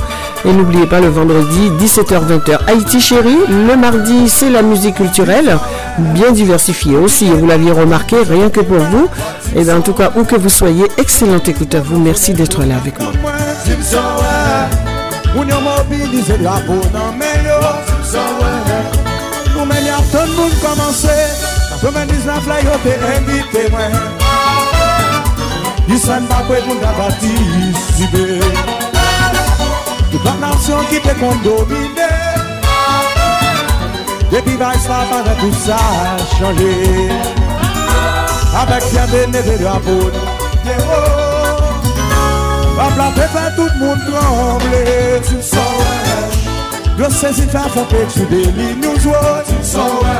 Speaker 1: Et n'oubliez pas le vendredi, 17h-20h. Haïti chérie, le mardi, c'est la musique culturelle, bien diversifiée aussi. Vous l'aviez remarqué, rien que pour vous. Et bien en tout cas, où que vous soyez, excellent écoute à vous. Merci d'être là avec moi.
Speaker 18: Nou men yav ton moun komanse Kapè men diz nan fly yo te invite mwen Disan bakwe moun da batisibe Tout la nasyon ki te kondomine Depi ba islam avè tout sa chanje Avèk yon beneve de apot Te ho Wap la pepe tout moun tremble Tu son wè Yo sezi ta fope tu deli nou jwo Ti msowe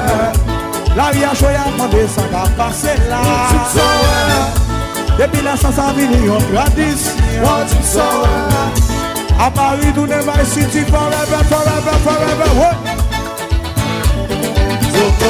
Speaker 18: La ria choya mande sa ka pase la Ti msowe Depi la san sa vini yon tradisyon Ti msowe A Paris do Neva City forever, forever, forever Ti msowe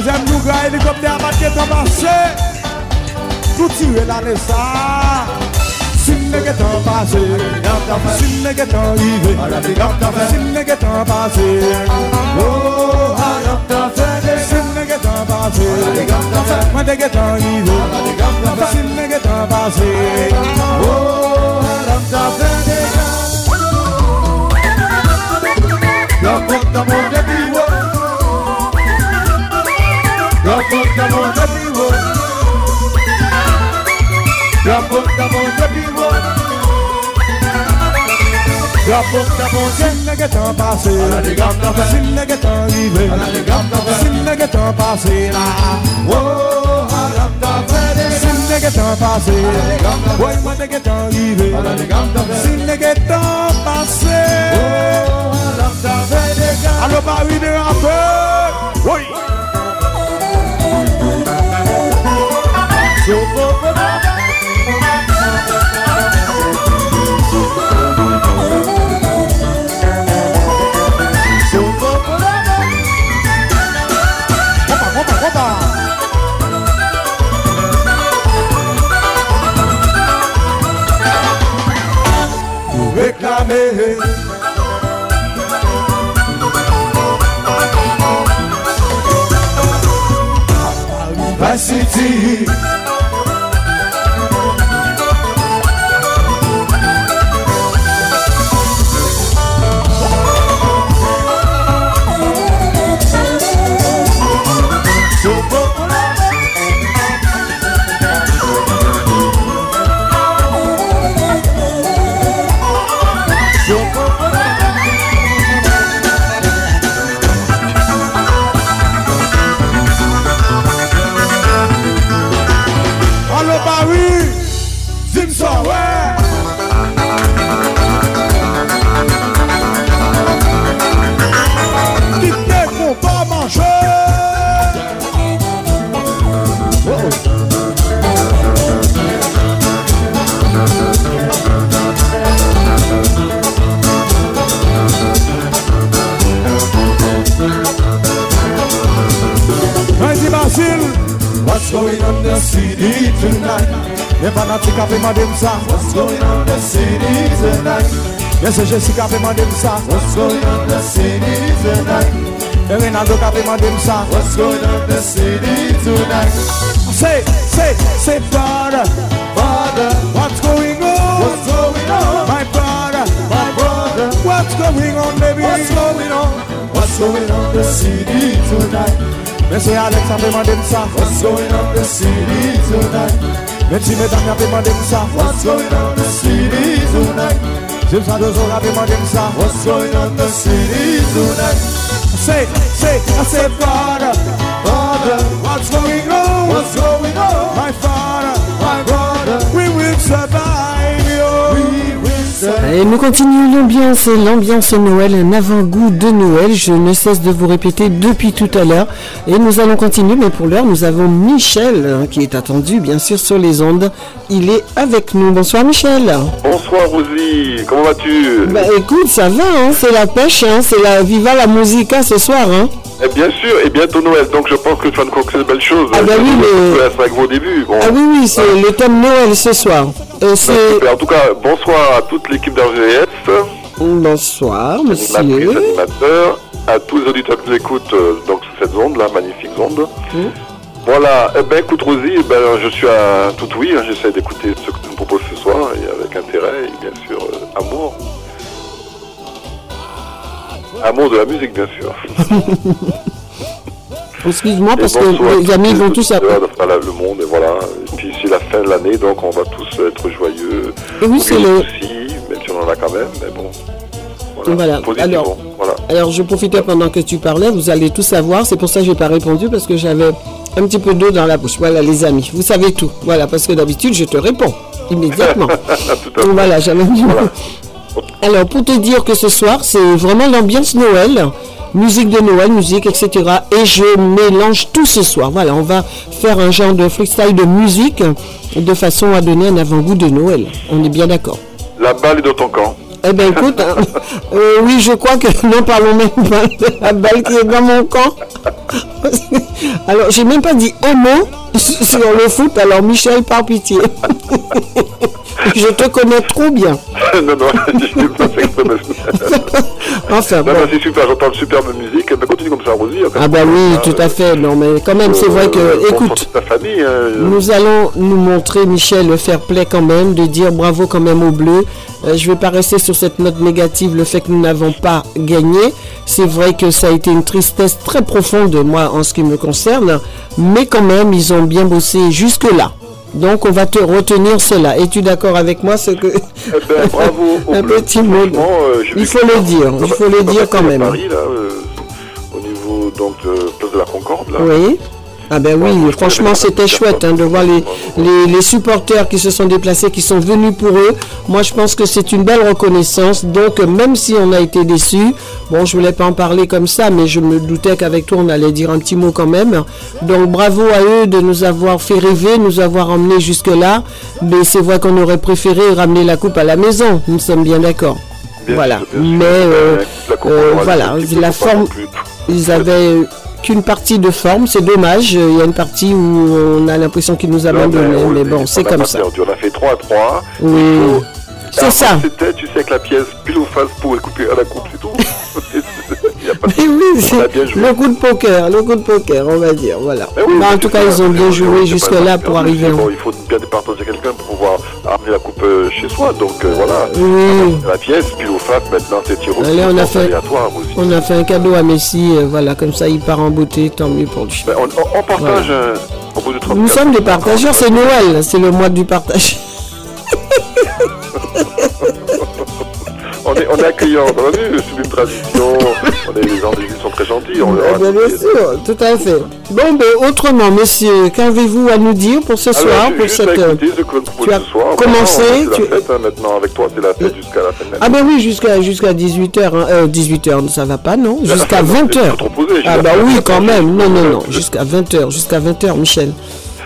Speaker 18: Troisième nougat, hélicoptère marqué ton passé Tout tuer l'année ça Si me get en passé Si me get en arrivé Si me get en passé. Oh, Si me get en passé Moi te get en arrivé. Si me get en passé. Oh, La porta monte vivo Drapo ta manje piwo Drapo ta manje Si nege tan pase Ala de gam ta fe Si nege tan rive Ala de gam ta fe Si nege tan pase la Oh, alam ta fe de Si nege tan pase Ala de gam ta fe Woy mwen nege tan rive Ala de gam ta fe Si nege tan pase Oh, alam ta fe de gam Alo pa wine apè Woy Sou pou pou pou City Yes, Jessica avait demandé ça. What's going on the city tonight? Et Rinaldo avait demandé ça. What's going on the city tonight? Say, say, say, father, father, what's going on? What's going on? My brother, my brother, what's going on, baby? What's going on? What's going on the city tonight? Monsieur Alex a demandé ça. What's going on the city tonight? Merci mesdames a demandé ça. What's going on the city tonight? James Adozo a demandé ça. What's going on in the city tonight? Say, say, I say, Father, Father, what's going on? What's going on?
Speaker 1: Et nous continuons l'ambiance, l'ambiance Noël, un avant-goût de Noël. Je ne cesse de vous répéter depuis tout à l'heure. Et nous allons continuer, mais pour l'heure, nous avons Michel hein, qui est attendu, bien sûr, sur les ondes. Il est avec nous. Bonsoir Michel.
Speaker 19: Bonsoir Rosie, comment vas-tu?
Speaker 1: Bah écoute, ça va, hein, c'est la pêche, hein, c'est la Viva la Musica ce soir. Hein.
Speaker 19: Eh Bien sûr, et bientôt Noël, donc je pense que tu vas nous conclure de belles choses.
Speaker 1: Ah bah oui, mais-
Speaker 19: C'est avec vos débuts. Bon.
Speaker 1: Ah oui, oui, c'est le thème Noël ce soir. Euh,
Speaker 19: super. En tout cas, bonsoir à toute l'équipe d'RGS,
Speaker 1: Bonsoir, monsieur.
Speaker 19: animateurs, à tous les auditeurs qui nous écoutent euh, donc, sur cette onde, là, magnifique onde. Voilà, eh ben écoute Rosie, eh ben, je suis à tout oui, hein, j'essaie d'écouter ce que tu me proposes ce soir, et avec intérêt, et bien sûr, euh, amour. Amour de la musique, bien sûr.
Speaker 1: Excuse-moi, parce que les amis vont tous appeler.
Speaker 19: Fin de l'année, donc on va tous être joyeux.
Speaker 1: Oui, c'est le-
Speaker 19: soucis, même si on en a quand même, mais bon.
Speaker 1: Voilà. Alors,
Speaker 19: voilà.
Speaker 1: alors, je profitais pendant que tu parlais, vous allez tout savoir. C'est pour ça que je n'ai pas répondu, parce que j'avais un petit peu d'eau dans la bouche. Voilà, les amis, vous savez tout. Voilà, parce que d'habitude, je te réponds immédiatement. voilà, j'avais mis Alors, pour te dire que ce soir, c'est vraiment l'ambiance Noël. Musique de Noël, musique, etc. Et je mélange tout ce soir. Voilà, on va faire un genre de freestyle de musique de façon à donner un avant-goût de Noël. On est bien d'accord.
Speaker 19: La balle est dans ton camp.
Speaker 1: Eh bien, écoute, hein, euh, oui, je crois que n'en parlons même pas de la balle qui est dans mon camp. Alors, j'ai même pas dit un mot sur le foot, alors Michel, par pitié. Je te connais trop bien.
Speaker 19: non, non, je n'ai pas fait exprès,
Speaker 1: Enfin, bon.
Speaker 19: c'est super, j'entends de superbe musique. Continue comme ça, Rosie. hein,
Speaker 1: Ah bah oui, tout à fait. Non, mais quand même, c'est vrai que,
Speaker 19: Euh,
Speaker 1: écoute,
Speaker 19: hein,
Speaker 1: Nous allons nous montrer, Michel, le fair play quand même, de dire bravo quand même aux Bleus. Euh, je ne vais pas rester sur cette note négative, le fait que nous n'avons pas gagné. C'est vrai que ça a été une tristesse très profonde, moi, en ce qui me concerne. Mais quand même, ils ont bien bossé jusque-là. Donc, on va te retenir cela. Es-tu d'accord avec moi ce que...
Speaker 19: Eh ben, bravo
Speaker 1: Un petit mot.
Speaker 19: Euh,
Speaker 1: Il faut le dire, il faut le dire quand même.
Speaker 19: Paris, là, euh, au niveau donc de place de la Concorde, là.
Speaker 1: Oui. Ah ben oui, franchement c'était chouette hein, de voir les, les, les supporters qui se sont déplacés, qui sont venus pour eux. Moi je pense que c'est une belle reconnaissance. Donc même si on a été déçus, bon je voulais pas en parler comme ça, mais je me doutais qu'avec toi on allait dire un petit mot quand même. Donc bravo à eux de nous avoir fait rêver, nous avoir emmenés jusque là. Mais c'est vrai qu'on aurait préféré ramener la coupe à la maison. Nous sommes bien d'accord. Voilà. Mais euh, euh, voilà, la forme, ils avaient qu'une partie de forme, c'est dommage. Il y a une partie où on a l'impression qu'ils nous abandonnaient, mais bon, c'est comme ça.
Speaker 19: Perdu. On a fait 3 à 3.
Speaker 1: Oui, c'est ça.
Speaker 19: C'était, tu sais, que la pièce pile ou face pour couper à la coupe, c'est tout.
Speaker 1: Mais oui,
Speaker 19: On
Speaker 1: c'est le coup de poker, le coup de poker, on va dire, voilà.
Speaker 19: Oui,
Speaker 1: Bah, en
Speaker 19: mais
Speaker 1: tout cas, ils ont bien joué jusque-là pour arriver.
Speaker 19: Bon, il faut bien départager quelqu'un pour pouvoir amener la coupe euh, chez soi. Donc euh, voilà.
Speaker 1: Oui.
Speaker 19: La pièce, pile ou face, maintenant c'est tir au
Speaker 1: Allez, on a fait,
Speaker 19: aléatoire aussi.
Speaker 1: on a fait un cadeau à Messi, euh, voilà, comme ça il part en beauté, tant mieux pour lui.
Speaker 19: Ben, on, on- on partage au bout de 34.
Speaker 1: Nous sommes des partageurs, c'est Noël, c'est le mois du partage.
Speaker 19: On est, on est accueillants, on a vu, c'est une tradition. On est, les gens des villes sont très gentils. On leur
Speaker 1: Eh bien, bien sûr, tout à fait. Bon, ben, autrement, messieurs, qu'avez-vous à nous dire pour ce
Speaker 19: Alors,
Speaker 1: soir, pour cette... euh,
Speaker 19: écouter ce
Speaker 1: tu as
Speaker 19: ce soir.
Speaker 1: commencé,
Speaker 19: Maintenant,
Speaker 1: tu-
Speaker 19: la fête, hein, maintenant, avec toi, c'est la fête jusqu'à la fin de.
Speaker 1: Ah ben oui, jusqu'à jusqu'à 18h. 18h, ça va pas, non? Jusqu'à 20h. Ah bah oui, quand même. Non, non, non. Jusqu'à 20h. Jusqu'à 20h, Michel.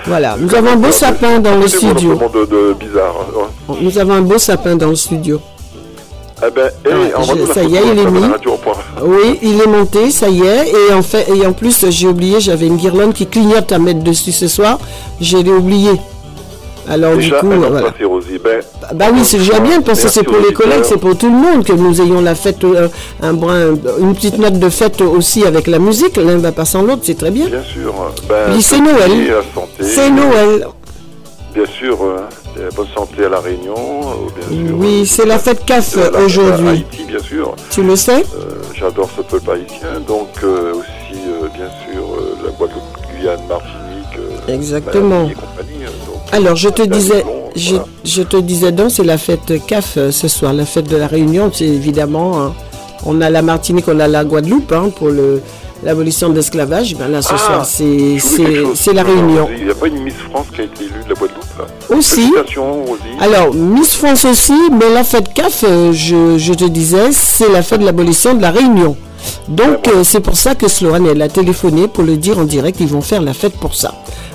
Speaker 1: Voilà. Nous avons un beau sapin dans le studio.
Speaker 19: hein.
Speaker 1: Nous avons un beau sapin dans le studio.
Speaker 19: Eh ben, et
Speaker 1: Ah, je- ça y est, il est mis. Oui, il est monté, ça y est. Et en fait, et en plus, j'ai oublié, j'avais une guirlande qui clignote à mettre dessus ce soir. Je l'ai oublié. Alors
Speaker 19: Déjà,
Speaker 1: du coup, voilà.
Speaker 19: Rosie. Ben,
Speaker 1: Bah oui, c'est déjà bien parce que c'est pour les collègues, c'est pour tout le monde que nous ayons la fête, euh, un brin, une petite note de fête aussi avec la musique. L'un va pas sans l'autre, c'est très bien.
Speaker 19: Bien sûr. Ben,
Speaker 1: c'est Noël. C'est Noël.
Speaker 19: Bien sûr, euh, bonne santé à La Réunion. euh, Bien sûr.
Speaker 1: Oui, c'est la fête CAF
Speaker 19: Euh,
Speaker 1: aujourd'hui.
Speaker 19: Haïti, bien sûr.
Speaker 1: Tu le sais
Speaker 19: Euh, J'adore ce peuple haïtien. Donc, euh, aussi, euh, bien sûr, euh, la Guadeloupe, Guyane, Martinique. euh,
Speaker 1: Exactement.
Speaker 19: Euh, donc,
Speaker 1: Alors, je te disais, je, te disais donc, c'est la fête CAF euh, ce soir, la fête de la Réunion. C'est évidemment, hein, on a la Martinique, on a la Guadeloupe hein, pour le l'abolition de l'esclavage. Ben là, ce
Speaker 19: Ah,
Speaker 1: soir, c'est la Réunion.
Speaker 19: Il n'y a pas une Miss France qui a été élue de la Guadeloupe là
Speaker 1: Aussi. Alors, Miss France aussi, mais la fête CAF, euh, je, je te disais, c'est la fête de l'abolition de la Réunion. Donc, euh, c'est pour ça que Sloane, elle a téléphoné pour le dire en direct, ils vont faire la fête pour ça.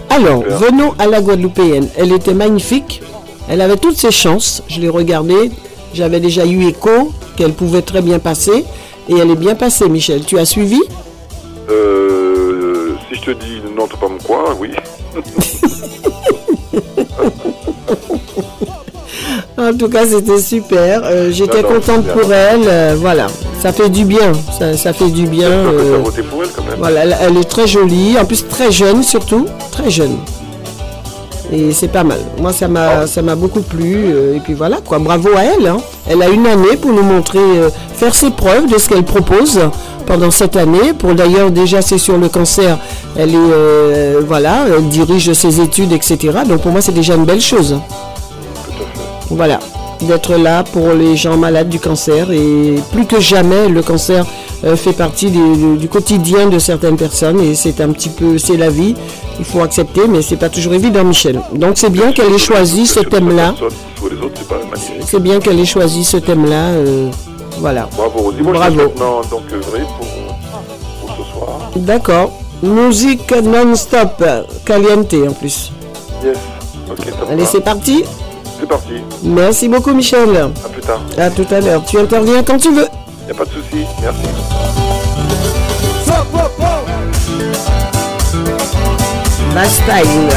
Speaker 1: Alors,
Speaker 19: Super.
Speaker 1: venons à la Guadeloupéenne. Elle était magnifique, elle avait toutes ses chances, je l'ai regardée, j'avais déjà eu écho qu'elle pouvait très bien passer, et elle est bien passée, Michel. Tu as suivi?
Speaker 19: Euh, si je te dis non, t'as pas mon quoi, oui.
Speaker 1: En tout cas, c'était super. Euh, J'étais contente pour elle. euh, voilà, ça fait du bien. Ça, ça fait du bien.
Speaker 19: J'espère que t'as voté pour elle quand même.
Speaker 1: Voilà, elle, elle est très jolie, en plus très jeune surtout, très jeune. Et c'est pas mal. Moi, ça m'a, ça m'a beaucoup plu. et puis voilà, quoi. Bravo à elle. hein. Elle a une année pour nous montrer, faire ses preuves de ce qu'elle propose pendant cette année. Pour d'ailleurs, déjà, c'est sur le cancer. elle est, euh, voilà, elle dirige ses études, etc. Donc pour moi, c'est déjà une belle chose. Voilà, d'être là pour les gens malades du cancer et plus que jamais, le cancer euh, fait partie du, du quotidien de certaines personnes et c'est un petit peu, c'est la vie. Il faut accepter, mais c'est pas toujours évident, Michel. Donc c'est bien qu'elle ait choisi ce thème-là.
Speaker 19: C'est
Speaker 1: bien qu'elle ait choisi ce thème-là. euh, voilà.
Speaker 19: Bravo Rosie. Moi,
Speaker 1: Bravo.
Speaker 19: maintenant donc vrai pour, pour ce soir.
Speaker 1: D'accord. Musique non-stop, caliente en plus.
Speaker 19: Yes. Ok, top.
Speaker 1: Allez, c'est parti.
Speaker 19: C'est parti.
Speaker 1: Merci beaucoup, Michel.
Speaker 19: À plus tard.
Speaker 1: À tout à l'heure. Tu interviens quand tu veux.
Speaker 19: Y a pas de souci. Merci.
Speaker 1: Bastille.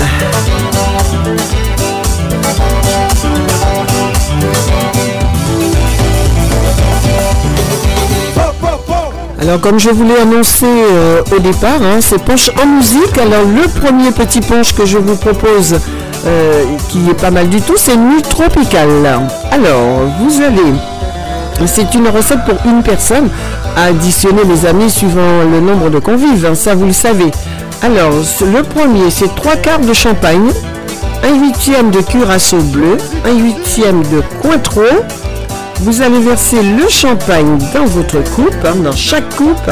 Speaker 1: Alors comme je vous l'ai annoncé euh, au départ, hein, c'est Punch en musique. Alors le premier petit punch que je vous propose, euh, qui est pas mal du tout, c'est Nuit tropicale. Alors vous allez, c'est une recette pour une personne à additionner les amis suivant le nombre de convives, hein, ça vous le savez. Alors le premier c'est trois quarts de champagne, un huitième de curaçao bleu, un huitième de cointreau, vous allez verser le champagne dans votre coupe, hein, dans chaque coupe.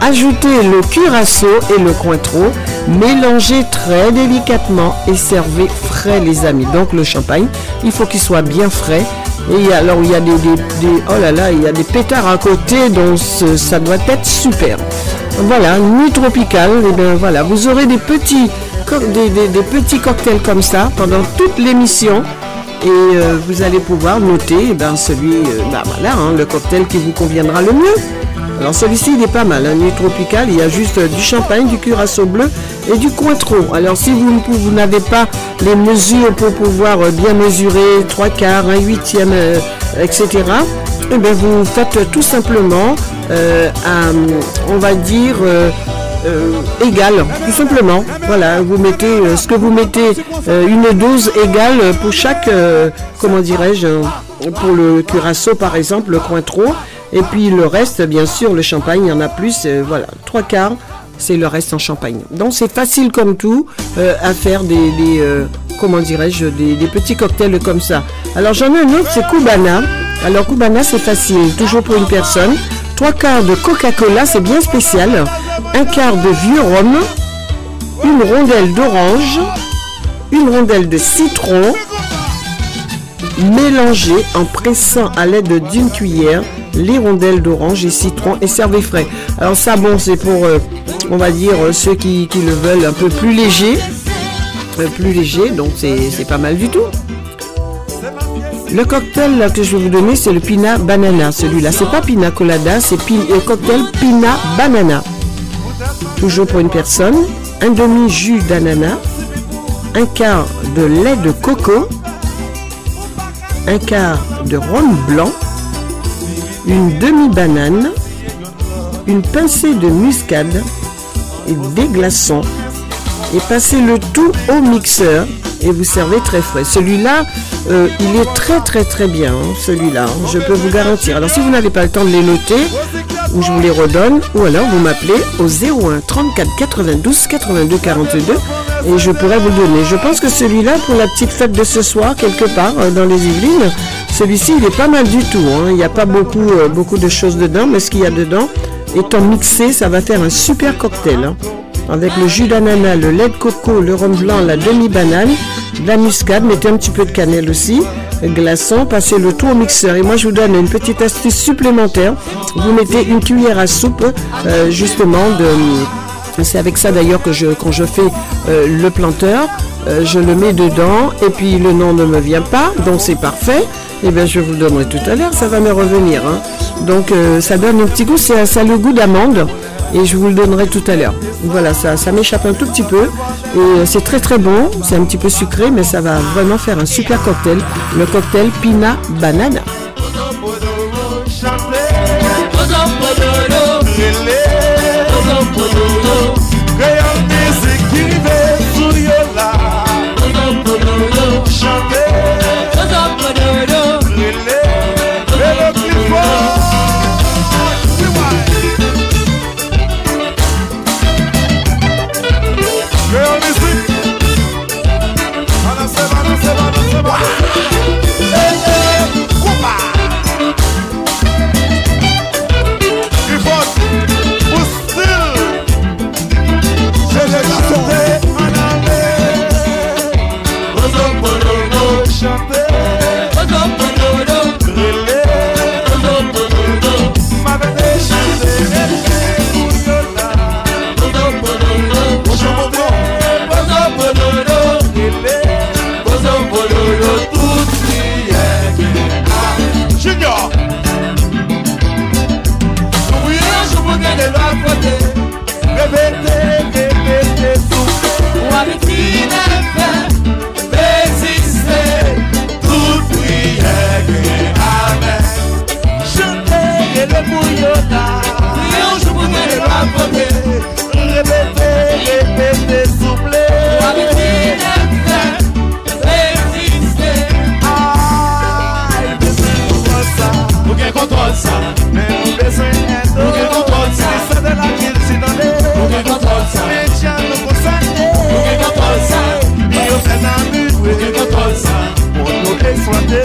Speaker 1: Ajoutez le curaçao et le cointreau. Mélangez très délicatement et servez frais, les amis. Donc le champagne, il faut qu'il soit bien frais. Et alors il y a des, oh il y a des pétards à côté, donc ça doit être super. Voilà, nuit tropicale. Et bien voilà, vous aurez des petits, des petits cocktails comme ça pendant toute l'émission et euh, vous allez pouvoir noter eh ben, celui, euh, bah, voilà, hein, le cocktail qui vous conviendra le mieux. Alors celui-ci il est pas mal, un nuit tropicale, il y a juste euh, du champagne, du curaçao bleu et du cointreau. Alors si vous, vous n'avez pas les mesures pour pouvoir bien mesurer trois quarts, un huitième, etc., eh bien, vous faites tout simplement on va dire, égale, tout simplement. Voilà, vous mettez euh, ce que vous mettez, euh, une dose égale pour chaque, euh, comment dirais-je, euh, pour le curaçao par exemple, le cointreau, et puis le reste, bien sûr, le champagne, il y en a plus, euh, voilà, trois quarts, c'est le reste en champagne. Donc c'est facile comme tout euh, à faire des, des, euh, comment dirais-je, des, des petits cocktails comme ça. Alors j'en ai un autre, c'est Cubana. Alors Cubana, c'est facile, toujours pour une personne. Trois quarts de Coca-Cola, c'est bien spécial. Un quart de vieux rhum, une rondelle d'orange, une rondelle de citron, mélangez en pressant à l'aide d'une cuillère les rondelles d'orange et citron et servez frais. Alors ça, bon, c'est pour, euh, on va dire, euh, ceux qui, le veulent un peu plus léger. Plus léger, donc c'est pas mal du tout. Le cocktail que je vais vous donner, c'est le Pina Banana. Celui-là, c'est pas Pina Colada, c'est euh, cocktail Pina Banana. Toujours pour une personne. Un demi-jus d'ananas. Un quart de lait de coco. Un quart de rhum blanc. Une demi-banane. Une pincée de muscade. Et des glaçons. Et passez le tout au mixeur. Et vous servez très frais. Celui-là, euh, il est très très très bien. hein, Celui-là, je peux vous garantir. Alors si vous n'avez pas le temps de les noter, ou je vous les redonne, ou alors vous m'appelez au 01 34 92 82 42 et je pourrais vous donner. Je pense que celui-là, pour la petite fête de ce soir, quelque part euh, dans les Yvelines, celui-ci, il est pas mal du tout. hein. Il n'y a pas beaucoup, euh, beaucoup de choses dedans, mais ce qu'il y a dedans, étant mixé, ça va faire un super cocktail. hein. Avec le jus d'ananas, le lait de coco, le rhum blanc, la demi-banane, de la muscade, mettez un petit peu de cannelle aussi, glaçon, passez le tout au mixeur. Et moi, je vous donne une petite astuce supplémentaire. Vous mettez une cuillère à soupe, euh, justement. C'est avec ça d'ailleurs que je, quand je fais euh, le planteur, euh, je le mets dedans et puis le nom ne me vient pas, donc c'est parfait. Et bien je vous donnerai tout à l'heure, ça va me revenir. hein. Donc ça donne un petit goût, c'est- ça a le goût d'amande et je vous le donnerai tout à l'heure. Voilà, ça, ça m'échappe un tout petit peu et euh, c'est très très bon, c'est un petit peu sucré mais ça va vraiment faire un super cocktail, le cocktail Pina Banana.
Speaker 18: Nous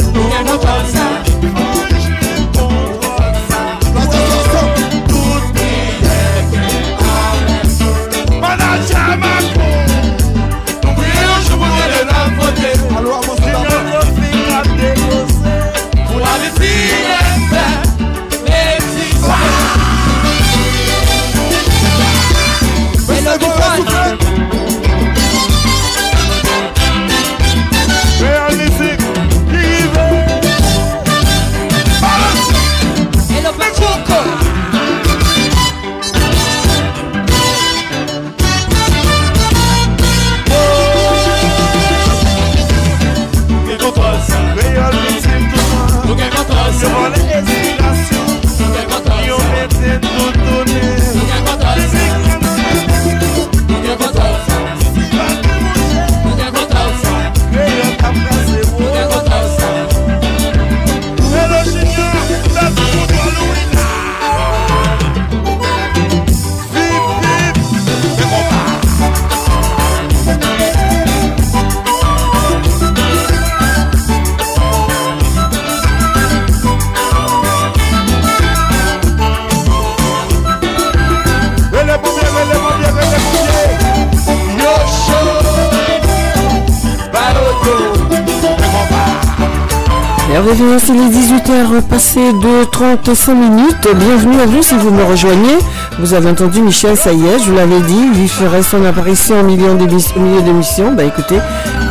Speaker 1: bienvenue, c'est les 18h passées de 35 minutes. Bienvenue à vous si vous me rejoignez. Vous avez entendu Michel, est, je vous l'avais dit, il ferait son apparition au milieu d'émis- au milieu d'émission. Bah écoutez,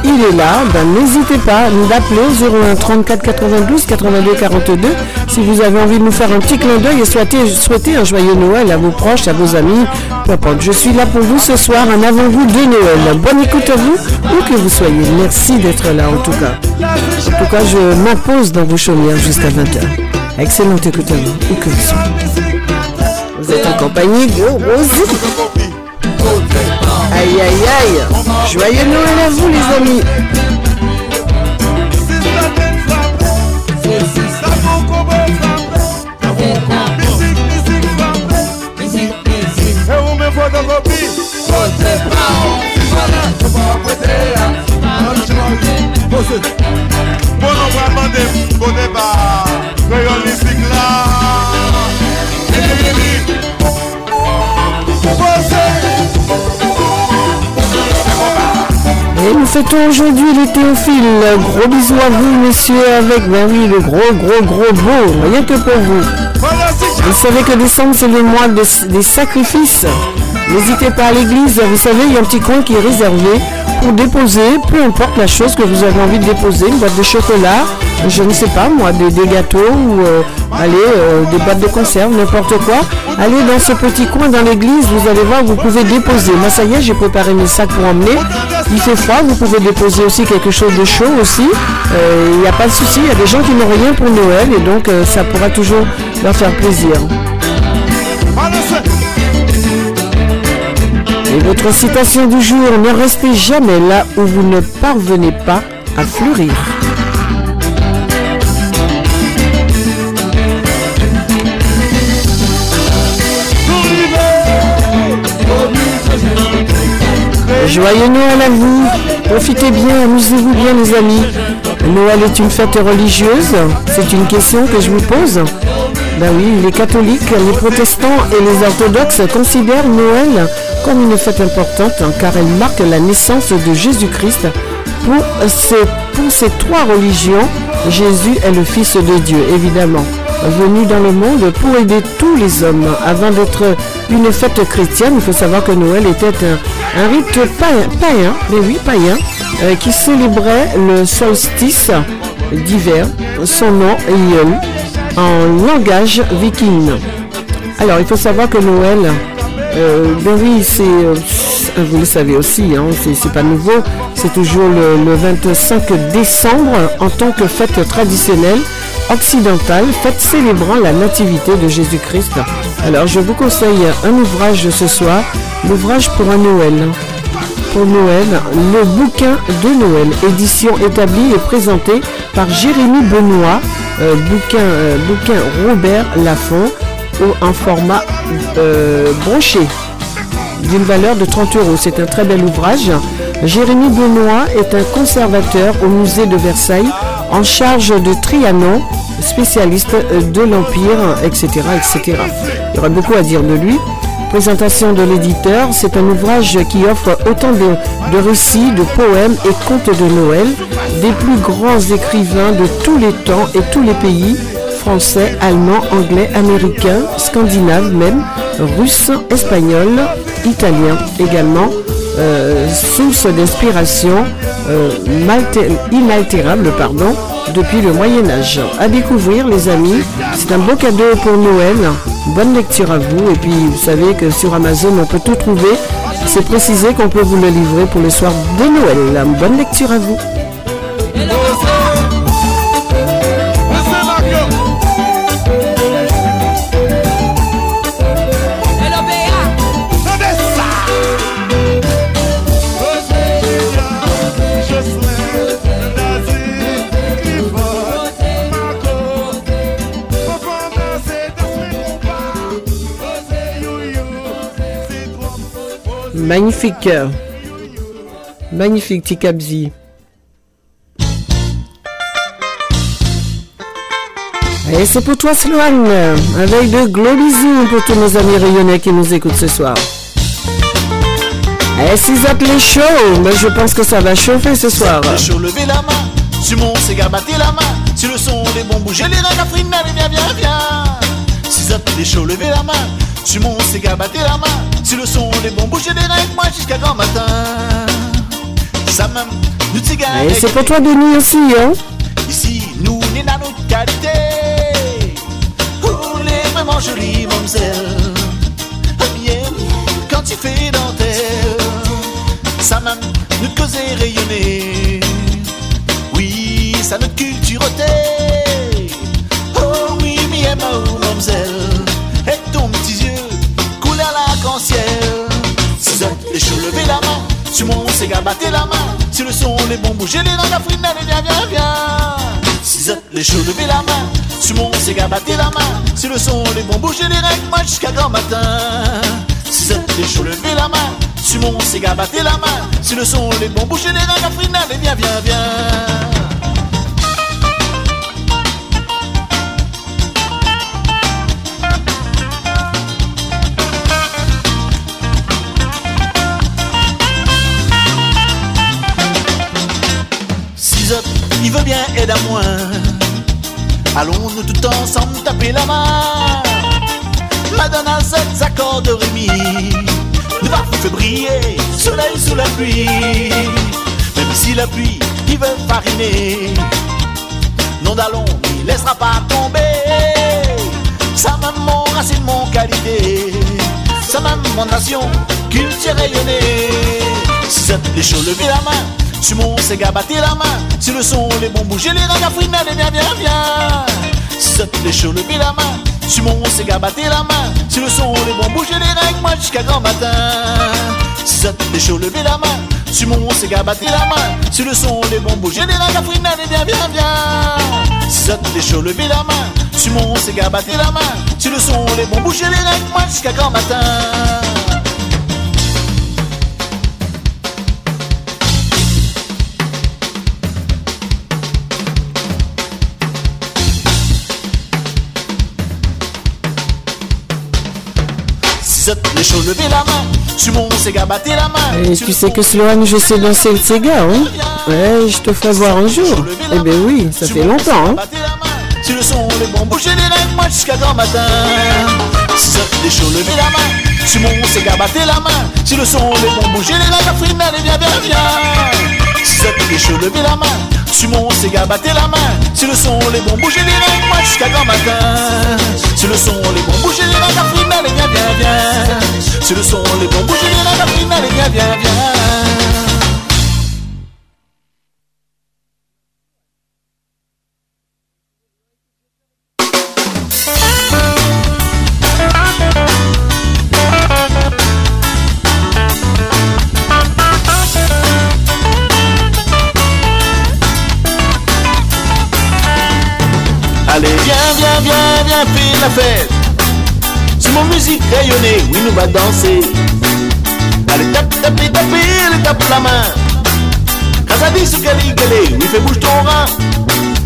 Speaker 1: il est là. Bah, N'hésitez pas à nous appeler 01 34 92 82 42 si vous avez envie de nous faire un petit clin d'œil et souhaiter, un joyeux Noël à vos proches, à vos amis. Je suis là pour vous ce soir, un avant-goût de Noël. Bonne écoute à vous, où que vous soyez. Merci d'être là en tout cas. Tout cas, je m'impose dans vos chaumières jusqu'à 20h. Excellente écoute à vous, où que vous soyez. Vous êtes en compagnie de Rosie. Aïe, aïe, aïe. Joyeux Noël à vous, les amis.
Speaker 18: Bon,
Speaker 1: Et nous fêtons aujourd'hui les Théophiles. Gros bisous à vous, messieurs, avec, ben oui, le gros, gros, gros beau. Rien que pour vous. Vous savez que décembre, c'est le mois de- des sacrifices. N'hésitez pas à l'église. Vous savez, il y a un petit coin qui est réservé pour déposer, peu importe la chose que vous avez envie de déposer, une boîte de chocolat, je ne sais pas moi, des, gâteaux ou euh, allez, euh, des boîtes de conserve, n'importe quoi. Allez dans ce petit coin dans l'église, vous allez voir, vous pouvez déposer. Moi, ça y est, j'ai préparé mes sacs pour emmener. Il fait froid, vous pouvez déposer aussi quelque chose de chaud aussi. Euh, Il n'y a pas de souci, il y a des gens qui n'ont rien pour Noël et donc ça pourra toujours leur faire plaisir. Et votre citation du jour, ne restez jamais là où vous ne parvenez pas à fleurir. Joyeux Noël à vous, profitez bien, amusez-vous bien les amis. Noël est une fête religieuse, c'est une question que je vous pose. Ben oui, les catholiques, les protestants et les orthodoxes considèrent Noël comme une fête importante car elle marque la naissance de Jésus-Christ. Pour ces, pour ces trois religions, Jésus est le Fils de Dieu, évidemment, venu dans le monde pour aider tous les hommes. Avant d'être une fête chrétienne, il faut savoir que Noël était un, un rite païen, païen, mais païen, euh, qui célébrait le solstice d'hiver. Son nom est en langage viking. Alors, il faut savoir que Noël Euh, ben euh, vous le savez aussi, hein, c'est, c'est pas nouveau. C'est toujours le, le 25 décembre en tant que fête traditionnelle occidentale, fête célébrant la nativité de Jésus-Christ. Alors je vous conseille un ouvrage ce soir, l'ouvrage pour un Noël. Pour Noël, le bouquin de Noël, édition établie et présentée par Jérémy Benoît, euh, bouquin, euh, bouquin Robert Laffont, en format euh, broché d'une valeur de 30 euros. C'est un très bel ouvrage. Jérémy Benoît est un conservateur au musée de Versailles en charge de Trianon, spécialiste de l'Empire, etc., etc. Il y aurait beaucoup à dire de lui. Présentation de l'éditeur, c'est un ouvrage qui offre autant de, récits, de poèmes et contes de Noël des plus grands écrivains de tous les temps et tous les pays, français, allemand, anglais, américain, scandinave même, russe, espagnol, italien également, euh, source d'inspiration euh, inaltérable pardon, depuis le Moyen Âge. À découvrir les amis, c'est un beau cadeau pour Noël. Bonne lecture à vous et puis vous savez que sur Amazon on peut tout trouver. C'est précisé qu'on peut vous le livrer pour le soir de Noël. Bonne lecture à vous. Magnifique. Magnifique, Tikabzi. Et c'est pour toi, Sloane, avec de gros bisous pour tous nos amis rayonnais qui nous écoutent ce soir. Et si ça les chaud, mais je pense que ça va chauffer ce soir.
Speaker 20: Les chauds, levez la main. Sur mon Sega, battez la main. Si le son, les bons bouger les reins, Catherine, allez, viens, viens, viens. Si ça les chauds, levez la main. Sur mon Sega, battez la main. Si le son, les bons bouger les reins, moi jusqu'à grand matin. Ça même, nous
Speaker 1: Et c'est pour toi, Denis aussi, hein
Speaker 20: Ici, nous, n'est dans notre qualité. Oh, les vraiment jolies bien, quand tu fais dentelle, ça même, nous causer rayonner. Oui, ça notre cultureté. Oh oui, mi ma Si ça les cheveux, levez la main. Sur mon Sega, battez la main. Si le son, les bons bouger les Catherine, allez, viens, viens, viens. Ça les cheveux, levez la main. Sur mon Sega, battez la main. Si le son, les bons bouger les reins, moi jusqu'à grand matin. Ça les cheveux, levez la main. Sur mon Sega, battez la main. Si le son, les bons bouger les Catherine, allez, viens, viens, viens. Il veut bien aider à moi. Allons-nous tout ensemble taper la main? Madonna, sept accords de Rémi. Va faire briller, soleil sous la pluie. Même si la pluie, il veut fariner. Non d'allons, il laissera pas tomber. Sa maman, racine, mon qualité. Sa maman, nation, culture rayonnée. Si ça les chauds, levez la main. Sur mon Sega, la main. Si le son, les bons bouger les reins, Catherine, allez, viens, viens, viens. Ça les chauds, levez la main. Sur mon Sega, la main. Si le son, les bons bouger les reins, moi jusqu'à grand matin. Ça les chauds, levez la main. Sur mon Sega, battez la main. Si le son, les bons bouger les reins, Catherine, allez, viens, viens, viens. Ça les chauds, levez la main. Sur mon Sega, la main. Si le son, les bons bouger les reins, moi jusqu'à grand matin. Les chauds, levez la main. Sur mon Sega, battez la main.
Speaker 1: Et tu sais que Sloane, je sais danser le Sega, hein Ouais, je te ferai voir un jour. Eh ben oui, ça fait longtemps, hein
Speaker 20: Si le son, les bons bouger les règles, moi jusqu'à grand matin. Sisotte, les chauds, levez la main. Sur mon Sega, battez la main. Si le son, les bons bouger les règles, Catherine, allez, viens, viens, viens. Sisotte, les chauds, levez la main. Sur mon Sega, battez la main. Si le son, les bons bouger les règles, moi jusqu'à grand matin. Si le son, les bons bouger les règles, Catherine, allez, viens, viens, viens. C'est le son, les bons bouges, les la prime, allez, viens, viens, viens. Danser. Allez, tape, tape, tape, allez, tape la main. Gali, gali, oui, fais bouge ton rein.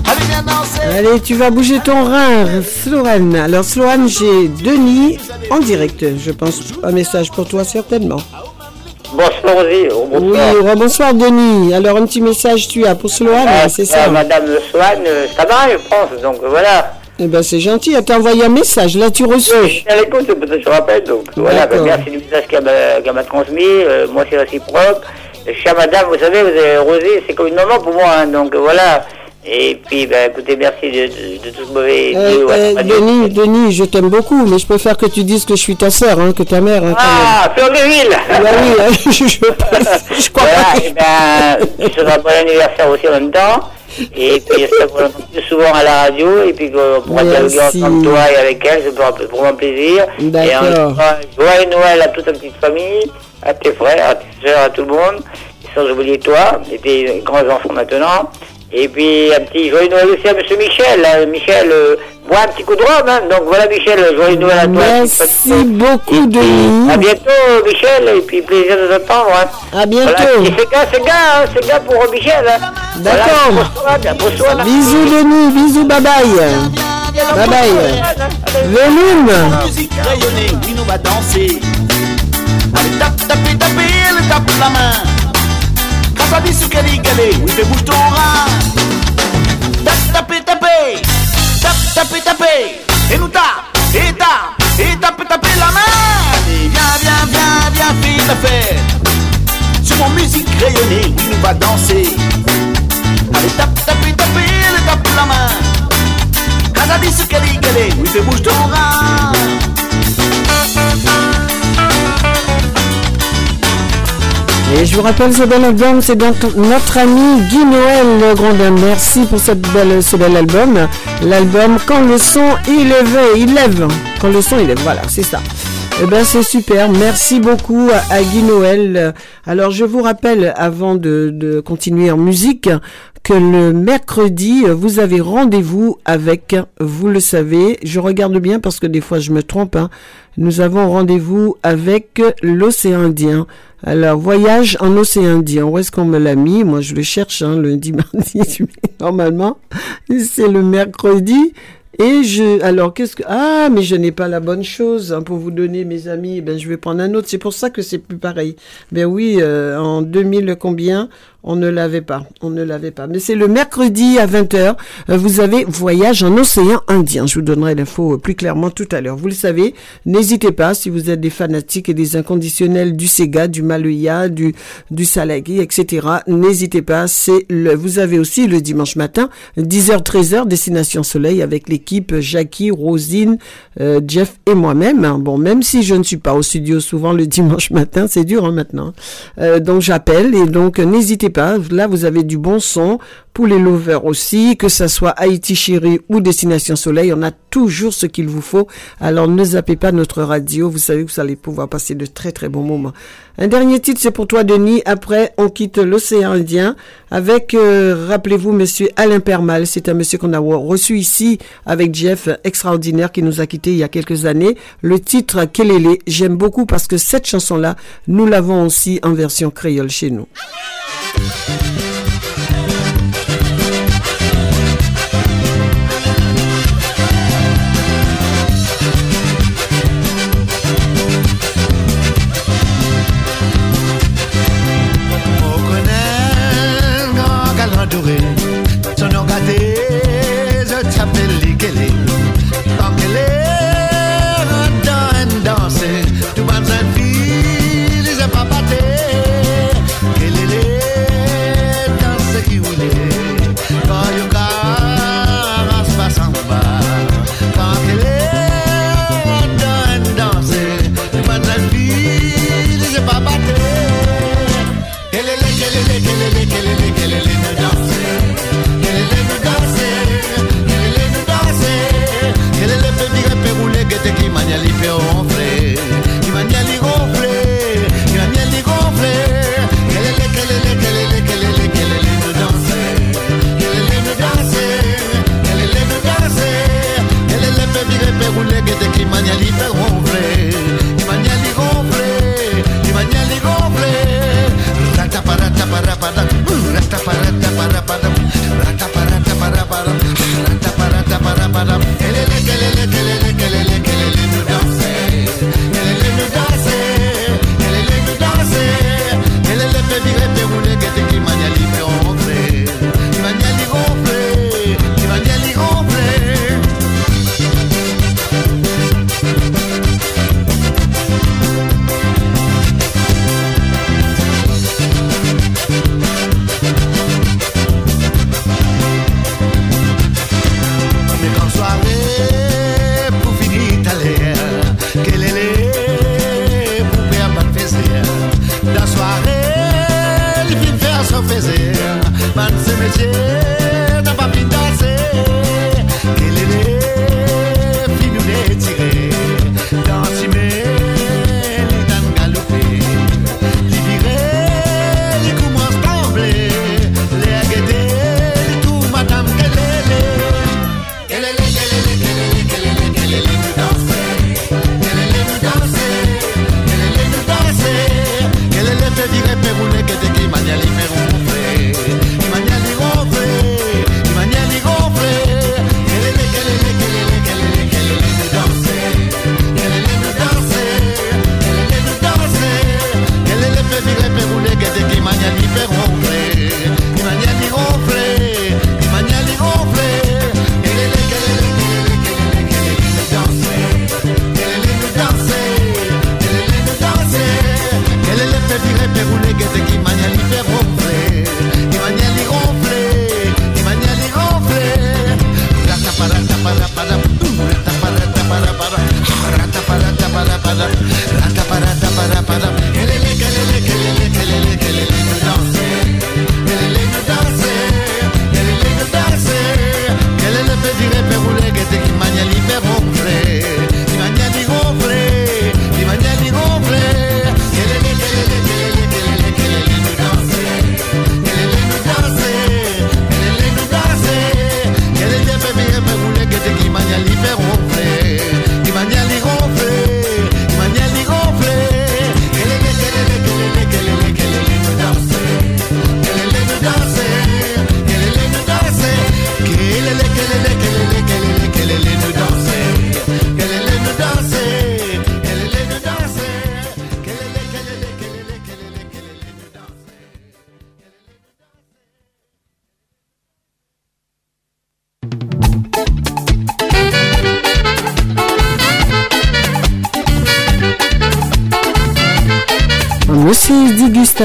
Speaker 20: Allez, viens danser.
Speaker 1: Allez, tu vas bouger ton rein, Sloane. Alors, Sloane, j'ai Denis en direct. Je pense un message pour toi, certainement.
Speaker 12: Bonsoir Rosie. Oh,
Speaker 1: Oui,
Speaker 12: bonsoir.
Speaker 1: bonsoir Denis. Alors, un petit message tu as pour Sloane,
Speaker 12: Ah,
Speaker 1: c'est
Speaker 12: ah,
Speaker 1: ça
Speaker 12: Madame Swan, euh, ça va, je pense, donc voilà.
Speaker 1: Eh ben, c'est gentil. Elle t'a envoyé un message. Là, tu reçu.
Speaker 12: Je suis à l'écoute, je rappelle, donc voilà, ben, merci du message qu'elle m'a qu'elle m'a transmis, euh, moi c'est réciproque. Chère madame, vous savez, vous avez Rosie, c'est comme une maman pour moi, hein, donc voilà. Et puis, ben, écoutez, merci de, de, de tout ce mauvais
Speaker 1: Euh, euh,
Speaker 12: ouais, radio.
Speaker 1: Denis, Denis, je t'aime beaucoup, mais je préfère que tu dises que je suis ta sœur, hein, que ta mère. Hein,
Speaker 12: Ah, Fleur de Ville
Speaker 1: même. Bah oui, hein, je, je, je crois
Speaker 12: Voilà,
Speaker 1: pas.
Speaker 12: et ben, ce sera bon anniversaire aussi en même temps. Et puis, plus souvent à la radio, et puis qu'on pourra dialoguer ensemble, toi et avec elle, c'est pour, pour mon plaisir.
Speaker 1: D'accord.
Speaker 12: joyeux Noël à toute ta petite famille, à tes frères, à tes soeurs, à tout le monde, et sans oublier toi, et tes grands-enfants maintenant. Et puis, un petit joyeux Noël aussi à M. Michel. là. Michel, euh, bois un petit coup de rhum, hein. Donc voilà, Michel, joyeux Noël à toi.
Speaker 1: Merci beaucoup, Denis.
Speaker 12: À bientôt, Michel, et puis plaisir de t'attendre. Hein.
Speaker 1: À bientôt.
Speaker 12: Voilà, et c'est gars, c'est gars, hein, c'est gars pour Michel. Hein.
Speaker 1: D'accord.
Speaker 12: Voilà, bonsoir, bonsoir.
Speaker 1: Bisous, Denis. Bisous, bye bye. Bye bye.
Speaker 20: Musique rayonnée, oui, nous va danser. Allez, tape, tape, tape, allez, tape la main. Kazadi, ce gali, gali, oui, fais bouge ton rein. Tape, tape, tape, tape, tape, tape. Et nous tape, et tape, et tape, tape la main. Allez, viens, viens, viens, viens, fais la fête. Sur mon musique rayonnée, oui, nous va danser. Allez, tape, tape, tape, allez, tape la main. Kazadi, ce gali, oui, fais bouge ton rein.
Speaker 1: Et je vous rappelle ce bel album, c'est donc notre ami Guy Noël Grandin. Merci pour cette belle, ce bel album. L'album Quand le son il lève, il lève. Quand le son il lève, voilà, c'est ça. Eh ben c'est super. Merci beaucoup à, Guy Noël. Alors je vous rappelle avant de, de continuer en musique le mercredi vous avez rendez-vous avec, vous le savez, je regarde bien parce que des fois je me trompe. hein. Nous avons rendez-vous avec l'océan Indien. Alors, voyage en océan Indien. Où est-ce qu'on me l'a mis? Moi, je le cherche, hein, lundi, mardi, normalement. C'est le mercredi. Et je, alors, qu'est-ce que, ah, mais je n'ai pas la bonne chose, hein, pour vous donner, mes amis. Eh Ben, je vais prendre un autre. C'est pour ça que c'est plus pareil. Ben oui, euh, en 2000 combien? On ne l'avait pas. On ne l'avait pas. Mais c'est le mercredi à 20h. euh, Vous avez voyage en océan Indien. Je vous donnerai l'info euh, plus clairement tout à l'heure. Vous le savez. N'hésitez pas si vous êtes des fanatiques et des inconditionnels du Sega, du Maloya, du, du Salagui, etc. N'hésitez pas. C'est le, vous avez aussi le dimanche matin, 10h, 13h, Destination Soleil avec l'équipe Jackie, Rosine, euh, Jeff et moi-même. Bon, même si je ne suis pas au studio souvent le dimanche matin, c'est dur hein, maintenant. Donc j'appelle et donc n'hésitez pas. Là, vous avez du bon son pour les lovers aussi, que ça soit Haïti Chérie ou Destination Soleil, on a toujours ce qu'il vous faut. Alors ne zappez pas notre radio, vous savez que vous allez pouvoir passer de très très bons moments. Un dernier titre, c'est pour toi Denis. Après, on quitte l'océan Indien avec, euh, rappelez-vous, Monsieur Alain Permal. C'est un monsieur qu'on a reçu ici avec Jeff, extraordinaire, qui nous a quittés il y a quelques années. Le titre Kelele, j'aime beaucoup parce que cette chanson-là, nous l'avons aussi en version créole chez nous.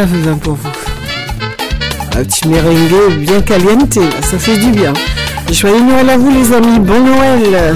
Speaker 1: fait pour vous. Un petit merengue bien caliente, ça fait du bien. Joyeux Noël à vous les amis, bon Noël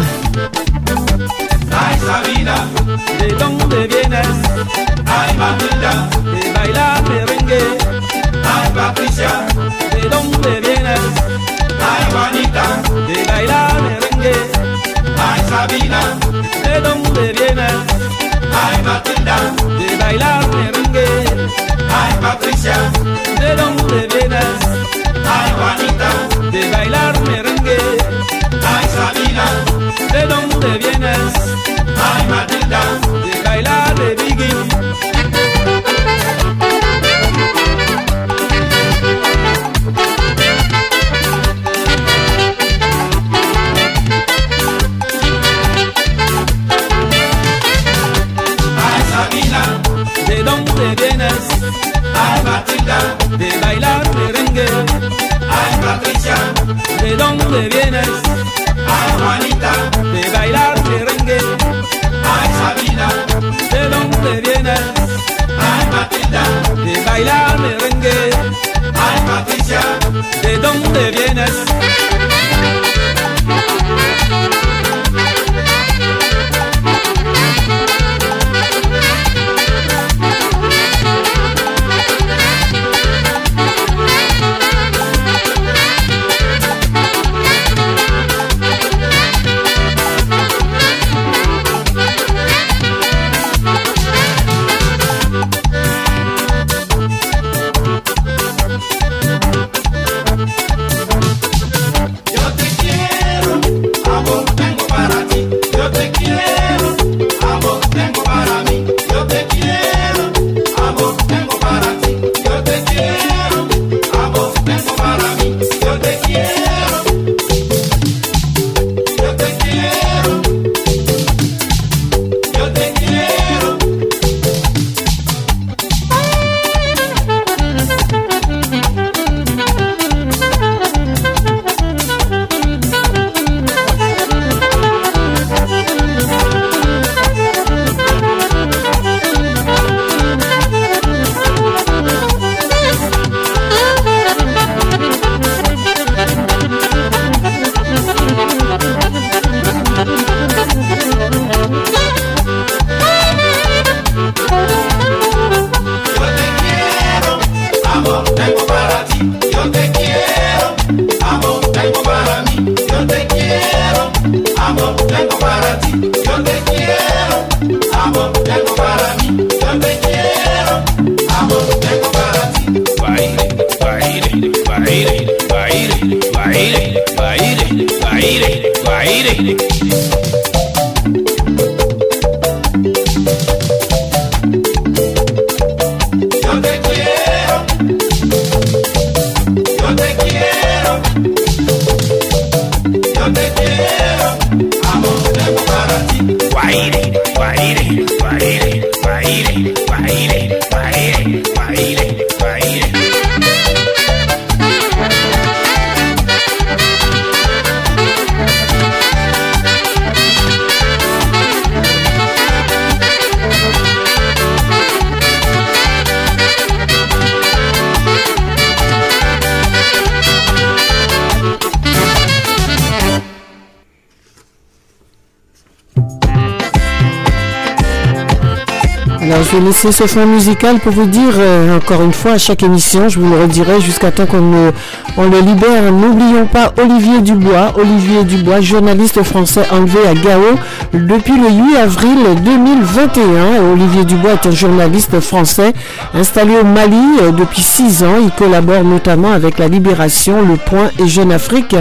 Speaker 1: Laisser ce fond musical pour vous dire euh, encore une fois à chaque émission, je vous le redirai jusqu'à temps qu'on le, libère. N'oublions pas Olivier Dubois, Olivier Dubois, journaliste français enlevé à Gao depuis le 8 avril 2021. Et Olivier Dubois est un journaliste français installé au Mali euh, depuis 6 ans. Il collabore notamment avec La Libération, Le Point et Jeune Afrique.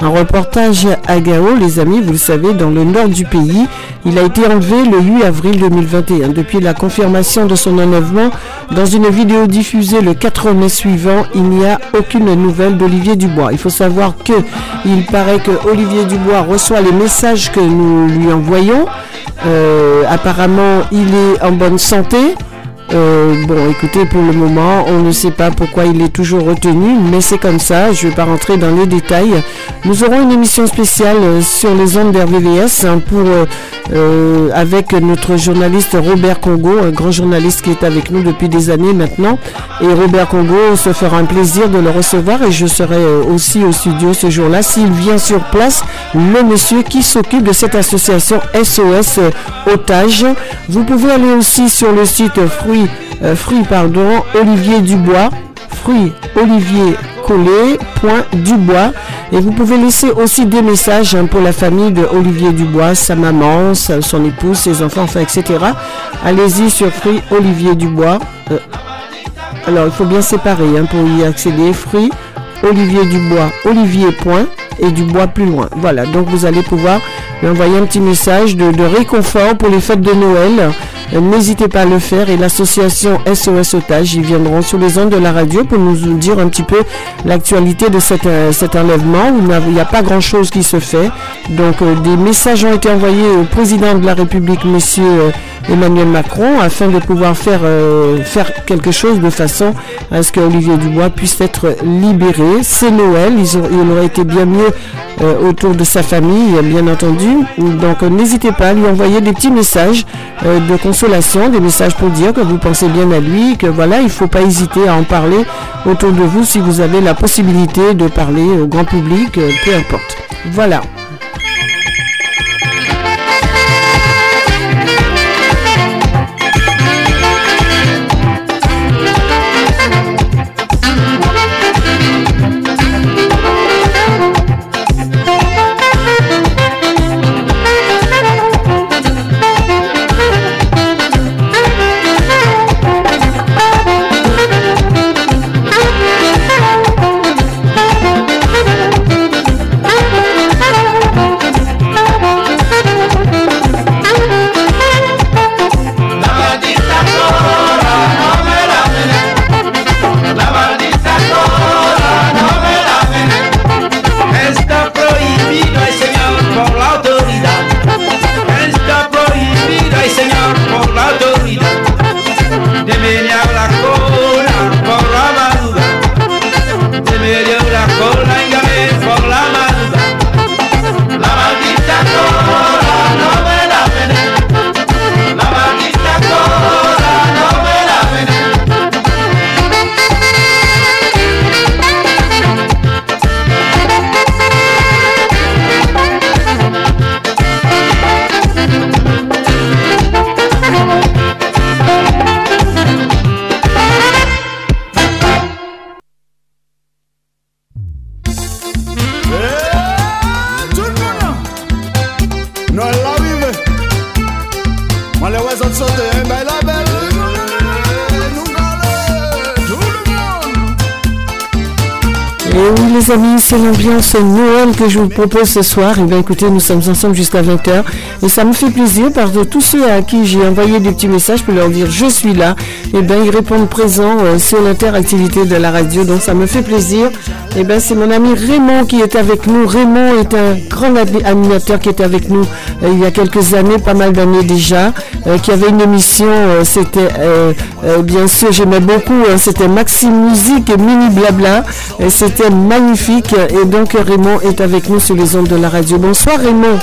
Speaker 1: Un reportage à Gao, les amis, vous le savez, dans le nord du pays. Il a été enlevé le 8 avril 2021. Depuis la confirmation de son enlèvement, dans une vidéo diffusée le 4 mai suivant, il n'y a aucune nouvelle d'Olivier Dubois. Il faut savoir que il paraît que Olivier Dubois reçoit les messages que nous lui envoyons. Euh, apparemment, il est en bonne santé. Euh, bon, écoutez, pour le moment, on ne sait pas pourquoi il est toujours retenu, mais c'est comme ça. Je ne vais pas rentrer dans les détails. Nous aurons une émission spéciale euh, sur les ondes d'RVVS hein, pour euh, avec notre journaliste Robert Congo, un grand journaliste qui est avec nous depuis des années maintenant. Et Robert Congo se fera un plaisir de le recevoir et je serai euh, aussi au studio ce jour-là s'il vient sur place, le monsieur qui s'occupe de cette association SOS euh, Otage. Vous pouvez aller aussi sur le site Fruit, euh, pardon, Olivier Dubois, Fruit Olivier Collet.dubois et vous pouvez laisser aussi des messages hein, pour la famille de Olivier Dubois, sa maman, son épouse, ses enfants, enfin, etc. Allez-y sur Fruit Olivier Dubois. Euh, alors, il faut bien séparer hein, pour y accéder. Fruit, Olivier Dubois, Olivier point et Dubois plus loin. Voilà, donc vous allez pouvoir lui envoyer un petit message de réconfort pour les fêtes de Noël. Euh, N'hésitez pas à le faire et l'association SOS Otage, ils viendront sur les ondes de la radio pour nous dire un petit peu l'actualité de cet, euh, cet enlèvement. Il n'y a pas grand-chose qui se fait. Donc euh, des messages ont été envoyés au président de la République, monsieur Emmanuel Macron, afin de pouvoir faire, euh, faire quelque chose de façon à ce que Olivier Dubois puisse être libéré. C'est Noël, il aurait été bien mieux euh, autour de sa famille, bien entendu. Donc euh, n'hésitez pas à lui envoyer des petits messages de consolation, des messages pour dire que vous pensez bien à lui, que voilà, il ne faut pas hésiter à en parler autour de vous si vous avez la possibilité de parler au grand public, peu importe. Voilà. C'est l'ambiance Noël que je vous propose ce soir. Et bien écoutez, nous sommes ensemble jusqu'à 20h. Et ça me fait plaisir parce que tous ceux à qui j'ai envoyé des petits messages pour leur dire je suis là, et bien ils répondent présent euh, sur l'interactivité de la radio. Donc ça me fait plaisir. Et bien c'est mon ami Raymond qui est avec nous. Raymond est un grand animateur qui était avec nous euh, il y a quelques années, pas mal d'années déjà, euh, qui avait une émission, c'était bien sûr j'aimais beaucoup, hein, c'était Maxime Musique et Mini Blabla. C'était magnifique. Et donc Raymond est avec nous sur les ondes de la radio. Bonsoir Raymond.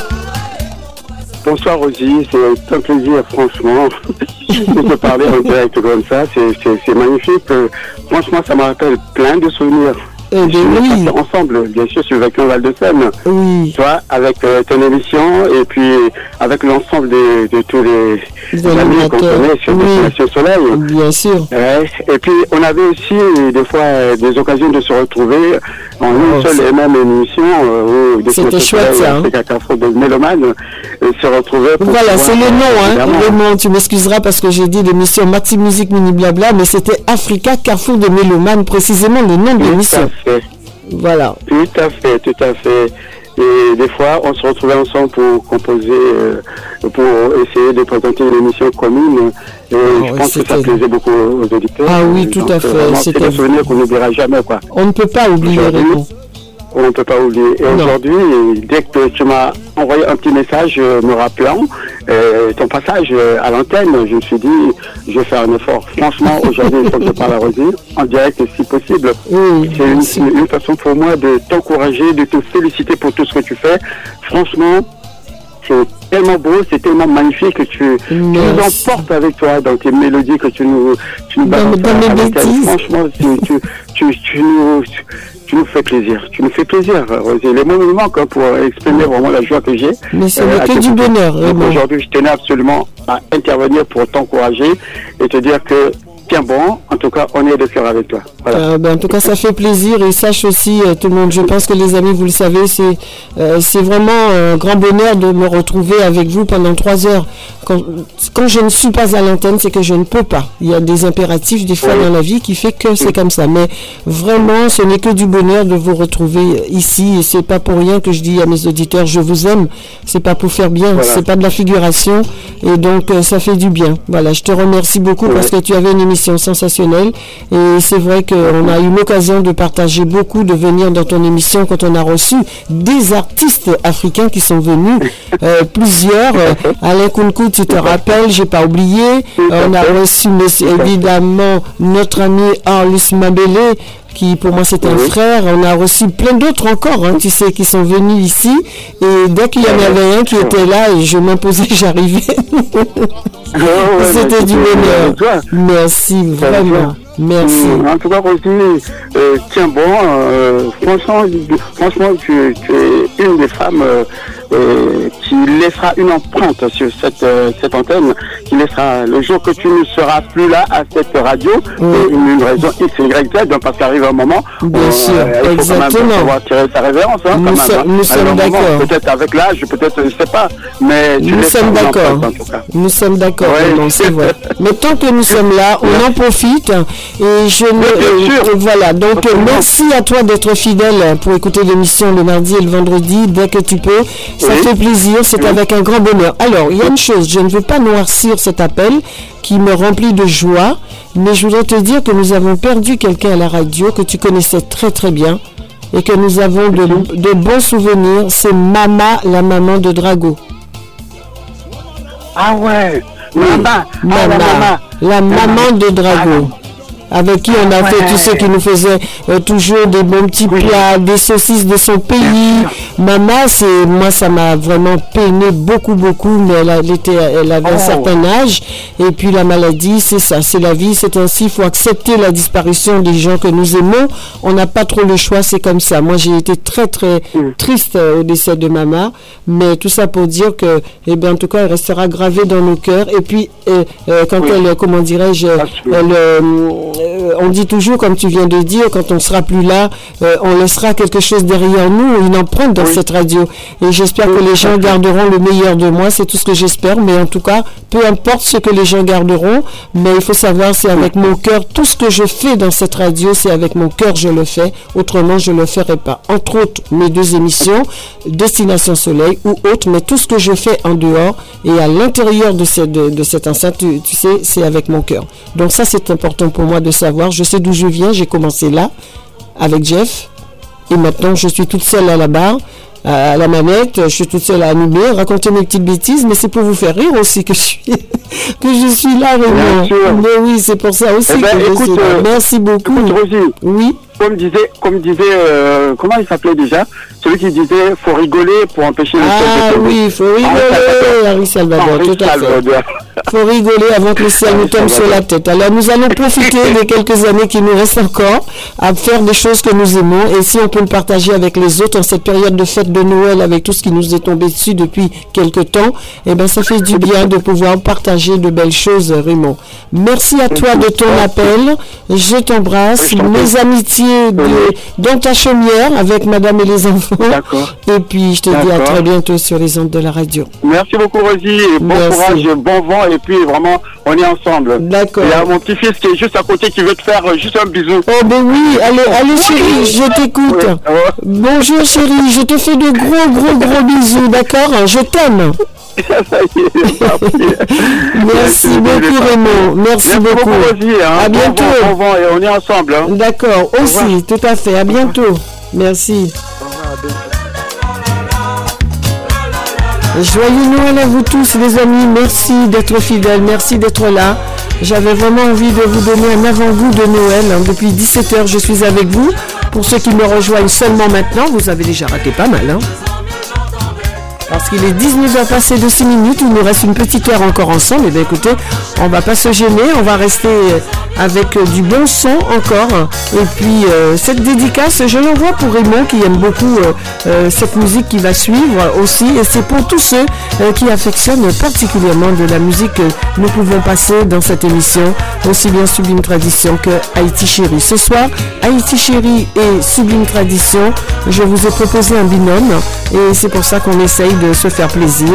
Speaker 21: Bonsoir Rosie, c'est un plaisir franchement de parler en direct comme ça, c'est magnifique. Euh, Franchement, ça me rappelle plein de souvenirs.
Speaker 1: Eh oui.
Speaker 21: passé ensemble, bien sûr, vécu en Val de Seine.
Speaker 1: Oui.
Speaker 21: Tu vois, avec euh, ton émission et puis avec l'ensemble de, de tous les
Speaker 1: Les
Speaker 21: amis qu'on connaît sur
Speaker 1: oui.
Speaker 21: Soleil.
Speaker 1: Bien sûr.
Speaker 21: Ouais. Et puis, on avait aussi euh, des fois euh, des occasions de se retrouver en une
Speaker 1: Oh,
Speaker 21: seule et même émission euh,
Speaker 1: C'était chouette, ça, hein.
Speaker 21: Africa Carrefour de Mélomanes euh, se retrouvaient pour
Speaker 1: Voilà, c'est le nom, hein.
Speaker 21: évidemment,
Speaker 1: Vraiment, tu m'excuseras parce que j'ai dit l'émission Maxi Musique Mini Blabla, mais c'était Africa Carrefour de Mélomanes, précisément le nom de l'émission.
Speaker 21: Fait.
Speaker 1: Voilà.
Speaker 21: Tout à fait, tout à fait. Et des fois, on se retrouvait ensemble pour composer, euh, pour essayer de présenter une émission commune. Et je pense que ça plaisait beaucoup aux auditeurs.
Speaker 1: Ah oui, tout
Speaker 21: Donc,
Speaker 1: à
Speaker 21: euh,
Speaker 1: fait,
Speaker 21: C'est des souvenirs qu'on n'oubliera jamais, quoi.
Speaker 1: On ne peut pas oublier.
Speaker 21: On ne peut pas oublier. Et aujourd'hui, dès que tu m'as envoyé un petit message euh, me rappelant euh, ton passage euh, à l'antenne, je me suis dit, je vais faire un effort. Franchement, aujourd'hui, que je parle à Rosie, en direct si possible. c'est une, une façon pour moi de t'encourager, de te féliciter pour tout ce que tu fais. Franchement, c'est tellement beau, c'est tellement magnifique que tu, tu nous emportes avec toi dans tes mélodies que tu nous, tu nous balances. Franchement, tu, tu, tu, tu nous, tu, nous fais plaisir. Tu nous fais plaisir, Rosie. Les mots me manquent hein, pour exprimer vraiment la joie que j'ai.
Speaker 1: Mais
Speaker 21: euh,
Speaker 1: que
Speaker 21: te
Speaker 1: du bonheur.
Speaker 21: Aujourd'hui, je tenais absolument à intervenir pour t'encourager et te dire que tiens bon, en tout cas, on est de cœur avec toi. Voilà.
Speaker 1: Euh, ben, en tout cas, ça fait plaisir et sache aussi euh, tout le monde. Je pense que les amis, vous le savez, c'est euh, c'est vraiment un grand bonheur de me retrouver avec vous pendant trois heures. Quand, quand je ne suis pas à l'antenne, c'est que je ne peux pas. Il y a des impératifs des fois dans la vie qui fait que c'est comme ça. Mais vraiment, ce n'est que du bonheur de vous retrouver ici et c'est pas pour rien que je dis à mes auditeurs, je vous aime. C'est pas pour faire bien,
Speaker 21: Voilà.
Speaker 1: c'est pas de la figuration et donc ça fait du bien. Voilà, je te remercie beaucoup parce que tu avais une émission sensationnelle et c'est vrai qu'on a eu l'occasion de partager beaucoup, de venir dans ton émission quand on a reçu des artistes africains qui sont venus, euh, plusieurs. Euh, Alain Kounkou, tu te rappelles, j'ai pas oublié. Euh, on a reçu monsieur, évidemment notre ami Arlus Mabele qui pour moi c'est un frère. On a reçu plein d'autres encore, hein, tu sais, qui sont venus ici. Et dès qu'il y en avait un qui était là, et je m'imposais, j'arrivais. C'était du bonheur. Merci, vraiment. Merci.
Speaker 21: Mm, En tout cas, Rosie, euh, tiens bon, euh, franchement, franchement tu, tu es une des femmes euh, euh, qui laissera une empreinte sur cette, euh, cette antenne, qui laissera le jour que tu ne seras plus là à cette radio, une, une raison X, Y, Z, donc parce qu'arrive un moment où
Speaker 1: Bien sûr,
Speaker 21: il faut quand même
Speaker 1: exactement.
Speaker 21: pouvoir tirer sa révérence. Hein,
Speaker 1: Nous
Speaker 21: même, hein.
Speaker 1: nous sommes d'accord.
Speaker 21: Peut-être avec l'âge, peut-être, je sais pas, mais tu
Speaker 1: Nous sommes d'accord.
Speaker 21: empreinte, en tout cas.
Speaker 1: Nous sommes d'accord,
Speaker 21: Ouais.
Speaker 1: c'est vrai. Mais tant que nous sommes là, on en profite. Et je ne. euh, voilà. Donc, euh, merci à toi d'être fidèle pour écouter l'émission le mardi et le vendredi dès que tu peux. Ça
Speaker 21: Oui.
Speaker 1: fait plaisir. C'est avec un grand bonheur. Alors, il y a une chose. Je ne veux pas noircir cet appel qui me remplit de joie. Mais je voudrais te dire que nous avons perdu quelqu'un à la radio que tu connaissais très très bien. Et que nous avons de, de bons souvenirs. C'est Mama, la maman de Drago.
Speaker 21: Ah ouais, maman, ah, la
Speaker 1: Maman,
Speaker 21: maman.
Speaker 1: la maman de Drago. Avec qui on a fait,
Speaker 21: ouais.
Speaker 1: sais, qui nous faisait euh, toujours des bons petits plats, des saucisses de son pays. Maman, c'est, moi, ça m'a vraiment peiné beaucoup, beaucoup, mais elle, a- elle était, elle avait un
Speaker 21: Oh.
Speaker 1: certain âge. Et puis la maladie, c'est ça, c'est la vie, c'est ainsi. Il faut accepter la disparition des gens que nous aimons. On n'a pas trop le choix, c'est comme ça. Moi, j'ai été très, très triste euh, au décès de maman. Mais tout ça pour dire que, eh bien, en tout cas, elle restera gravée dans nos cœurs. Et puis, euh, euh, quand
Speaker 21: Oui.
Speaker 1: elle, comment dirais-je, elle, euh, on dit toujours, comme tu viens de dire, quand on sera plus là, euh, on laissera quelque chose derrière nous, une empreinte dans cette radio. Et j'espère que les gens garderont le meilleur de moi, c'est tout ce que j'espère. Mais en tout cas, peu importe ce que les gens garderont, mais il faut savoir, c'est avec mon cœur, tout ce que je fais dans cette radio, c'est avec mon cœur je le fais. Autrement, je ne le ferai pas. Entre autres, mes deux émissions, Destination Soleil ou autres, mais tout ce que je fais en dehors et à l'intérieur de, cette- de, de cette enceinte, tu, tu sais, c'est avec mon cœur. Donc ça, c'est important pour moi de savoir. Je sais d'où je viens. J'ai commencé là, avec Jeff. Et maintenant, je suis toute seule à la barre, à la manette. Je suis toute seule à animer, raconter mes petites bêtises. Mais c'est pour vous faire rire aussi que je suis, que je suis là,
Speaker 21: sûr.
Speaker 1: Mais oui, c'est pour ça aussi
Speaker 21: Eh ben,
Speaker 1: que je
Speaker 21: écoute,
Speaker 1: suis là.
Speaker 21: euh,
Speaker 1: Merci beaucoup.
Speaker 21: Écoute, Rosie.
Speaker 1: Oui.
Speaker 21: Comme disait, comme disait, euh, comment il s'appelait déjà? Celui qui disait, faut rigoler pour empêcher le
Speaker 1: Ah
Speaker 21: ciel de tomber.
Speaker 1: oui, il faut
Speaker 21: Henri
Speaker 1: rigoler. Henri Salvador, tout à fait. Faut rigoler avant que le ciel nous tombe sur la tête. Alors nous allons profiter des quelques années qui nous restent encore à faire des choses que nous aimons et si on peut le partager avec les autres en cette période de fête de Noël avec tout ce qui nous est tombé dessus depuis quelques temps, eh ben ça fait du bien de pouvoir partager de belles choses, Raymond. Merci à toi de ton appel. Je t'embrasse. Mes amitiés de, dans ta chaumière avec madame et les enfants. Et puis je te dis à
Speaker 21: D'accord.
Speaker 1: très bientôt sur les ondes de la radio.
Speaker 21: Merci beaucoup Rosie, et bon
Speaker 1: Merci.
Speaker 21: courage, bon vent et puis vraiment on est ensemble.
Speaker 1: D'accord.
Speaker 21: Il y a mon petit-fils qui est juste à côté qui veut te faire euh, juste un bisou.
Speaker 1: Oh ben oui, allez, allez chérie, je t'écoute. Bonjour chérie, je te fais de gros gros gros bisous, d'accord? Je t'aime. Merci beaucoup Raymond, merci,
Speaker 21: Merci
Speaker 1: beaucoup.
Speaker 21: hein.
Speaker 1: À
Speaker 21: Bon
Speaker 1: bientôt.
Speaker 21: vent, bon vent, et on est ensemble. hein.
Speaker 1: D'accord,
Speaker 21: Au
Speaker 1: aussi, tout à fait. À bientôt. Merci. Joyeux Noël à vous tous les amis, merci d'être fidèles, merci d'être là. J'avais vraiment envie de vous donner un avant-goût de Noël. hein. Depuis 17h, je suis avec vous. Pour ceux qui me rejoignent seulement maintenant, vous avez déjà raté pas mal. hein. Parce qu'il est 19h passé de 6 minutes, il nous reste une petite heure encore ensemble. Et bien écoutez, on va pas se gêner, on va rester euh, avec euh, du bon son encore. Et puis euh, cette dédicace, je l'envoie pour Raymond qui aime beaucoup cette musique qui va suivre aussi. Et c'est pour tous ceux qui affectionnent particulièrement de la musique que nous pouvons passer dans cette émission, aussi bien Sublime Tradition que Haïti Chérie. Ce soir, Haïti Chérie et Sublime Tradition, je vous ai proposé un binôme et c'est pour ça qu'on essaye de se faire plaisir.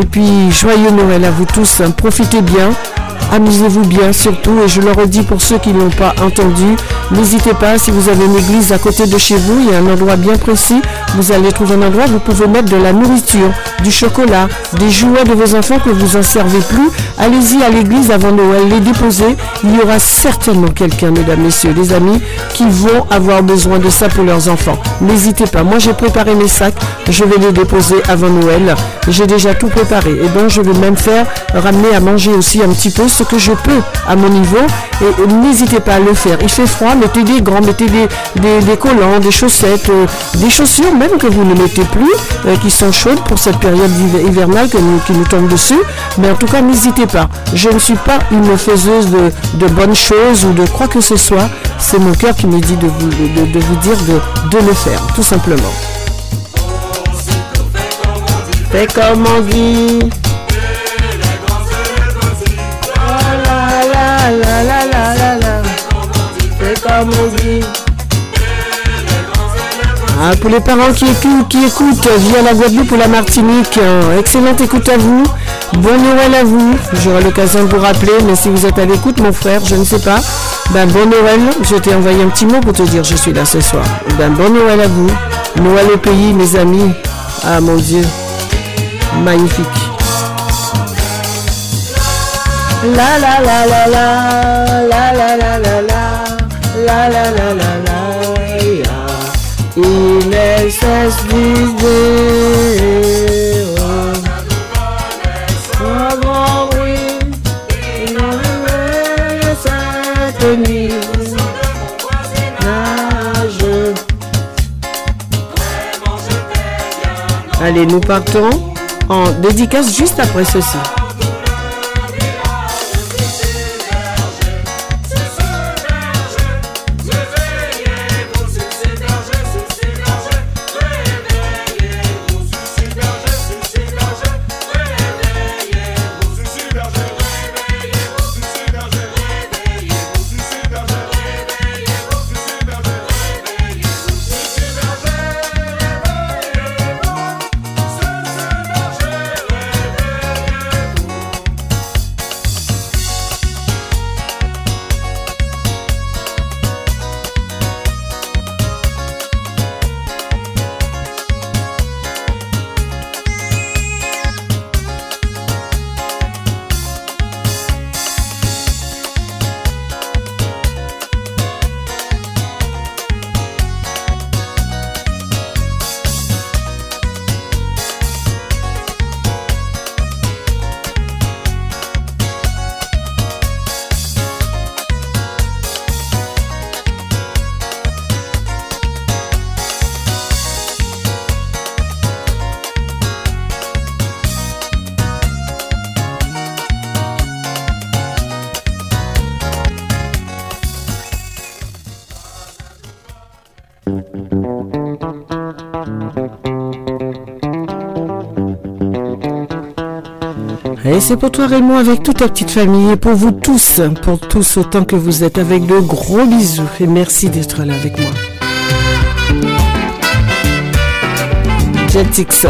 Speaker 1: Et puis, joyeux Noël à vous tous, profitez bien. Amusez-vous bien surtout et je le redis pour ceux qui ne l'ont pas entendu, n'hésitez pas si vous avez une église à côté de chez vous, il y a un endroit bien précis, vous allez trouver un endroit où vous pouvez mettre de la nourriture, du chocolat, des jouets de vos enfants que vous en servez plus. Allez-y à l'église avant Noël, les déposer. Il y aura certainement quelqu'un, mesdames, messieurs, les amis, qui vont avoir besoin de ça pour leurs enfants. N'hésitez pas, moi j'ai préparé mes sacs, je vais les déposer avant Noël. J'ai déjà tout préparé et donc je vais même faire ramener à manger aussi un petit peu ce que je peux à mon niveau et, n'hésitez pas à le faire. Il fait froid, mettez des grands, mettez des, des, collants, des chaussettes, euh, des chaussures même que vous ne mettez plus, euh, qui sont chaudes pour cette période hiver- hivernale qui nous tombe dessus. Mais en tout cas, n'hésitez pas. Je ne suis pas une faiseuse de, bonnes choses ou de quoi que ce soit. C'est mon cœur qui me dit de vous, de, vous dire de le faire, tout simplement. Fais comme on dit. La. Fais comme on dit. Ah, pour les parents qui écoutent, qui écoutent via la Guadeloupe ou la Martinique, euh, excellente écoute à vous. Bon Noël à vous. J'aurai l'occasion de vous rappeler, mais si vous êtes à l'écoute, mon frère, je ne sais pas. Ben bon Noël. Je t'ai envoyé un petit mot pour te dire je suis là ce soir. Ben bon Noël à vous. Noël au pays, mes amis. Ah mon Dieu. Magnifique. La la la la la la la la la la la la la la. Il est cesse d'idée. Oh, oh, oui. Il est cette nuit. Nage. Allez, nous partons en dédicace juste après ceci. Et c'est pour toi Raymond avec toute ta petite famille et pour vous tous, pour tous autant que vous êtes avec de gros bisous et merci d'être là avec moi. Jetix.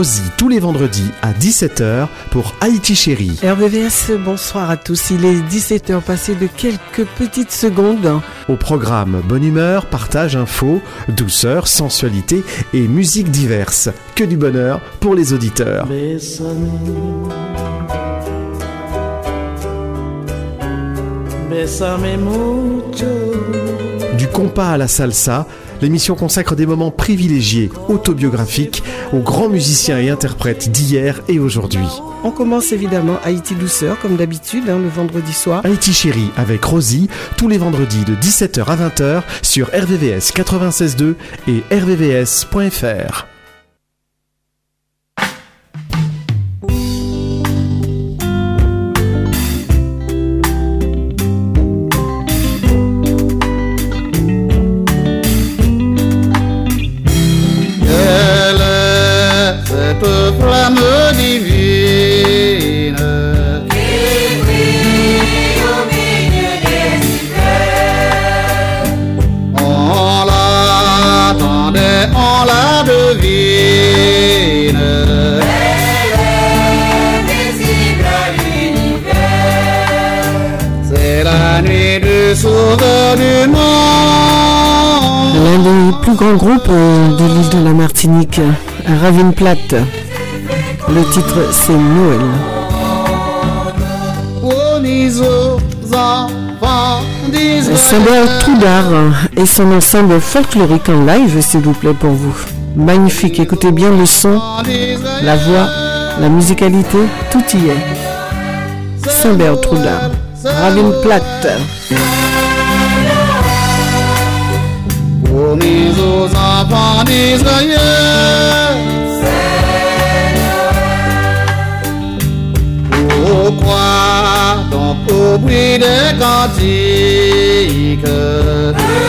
Speaker 22: Rosie tous les vendredis à 17h pour Haïti Chérie.
Speaker 1: RVVS, bonsoir à tous. Il est 17h passé de quelques petites secondes.
Speaker 22: Au programme Bonne humeur, partage, info, douceur, sensualité et musique diverse. Que du bonheur pour les auditeurs. Du compas à la salsa, l'émission consacre des moments privilégiés, autobiographiques, aux grands musiciens et interprètes d'hier et aujourd'hui.
Speaker 1: On commence évidemment Haïti Douceur, comme d'habitude, hein, le vendredi soir.
Speaker 22: Haïti Chérie avec Rosie, tous les vendredis de 17h à 20h sur RVVS 96.2 et rvvs.fr.
Speaker 1: Plate. Le titre, c'est Noël. Saint-Bert Troudard et son ensemble folklorique en live, s'il vous plaît, pour vous. Magnifique, écoutez bien le son, la voix, la musicalité, tout y est. Saint-Bert Troudard, Ravine Plate.
Speaker 23: Promis aux enfants d'Israël Pourquoi donc au bruit des cantiques
Speaker 15: troublés?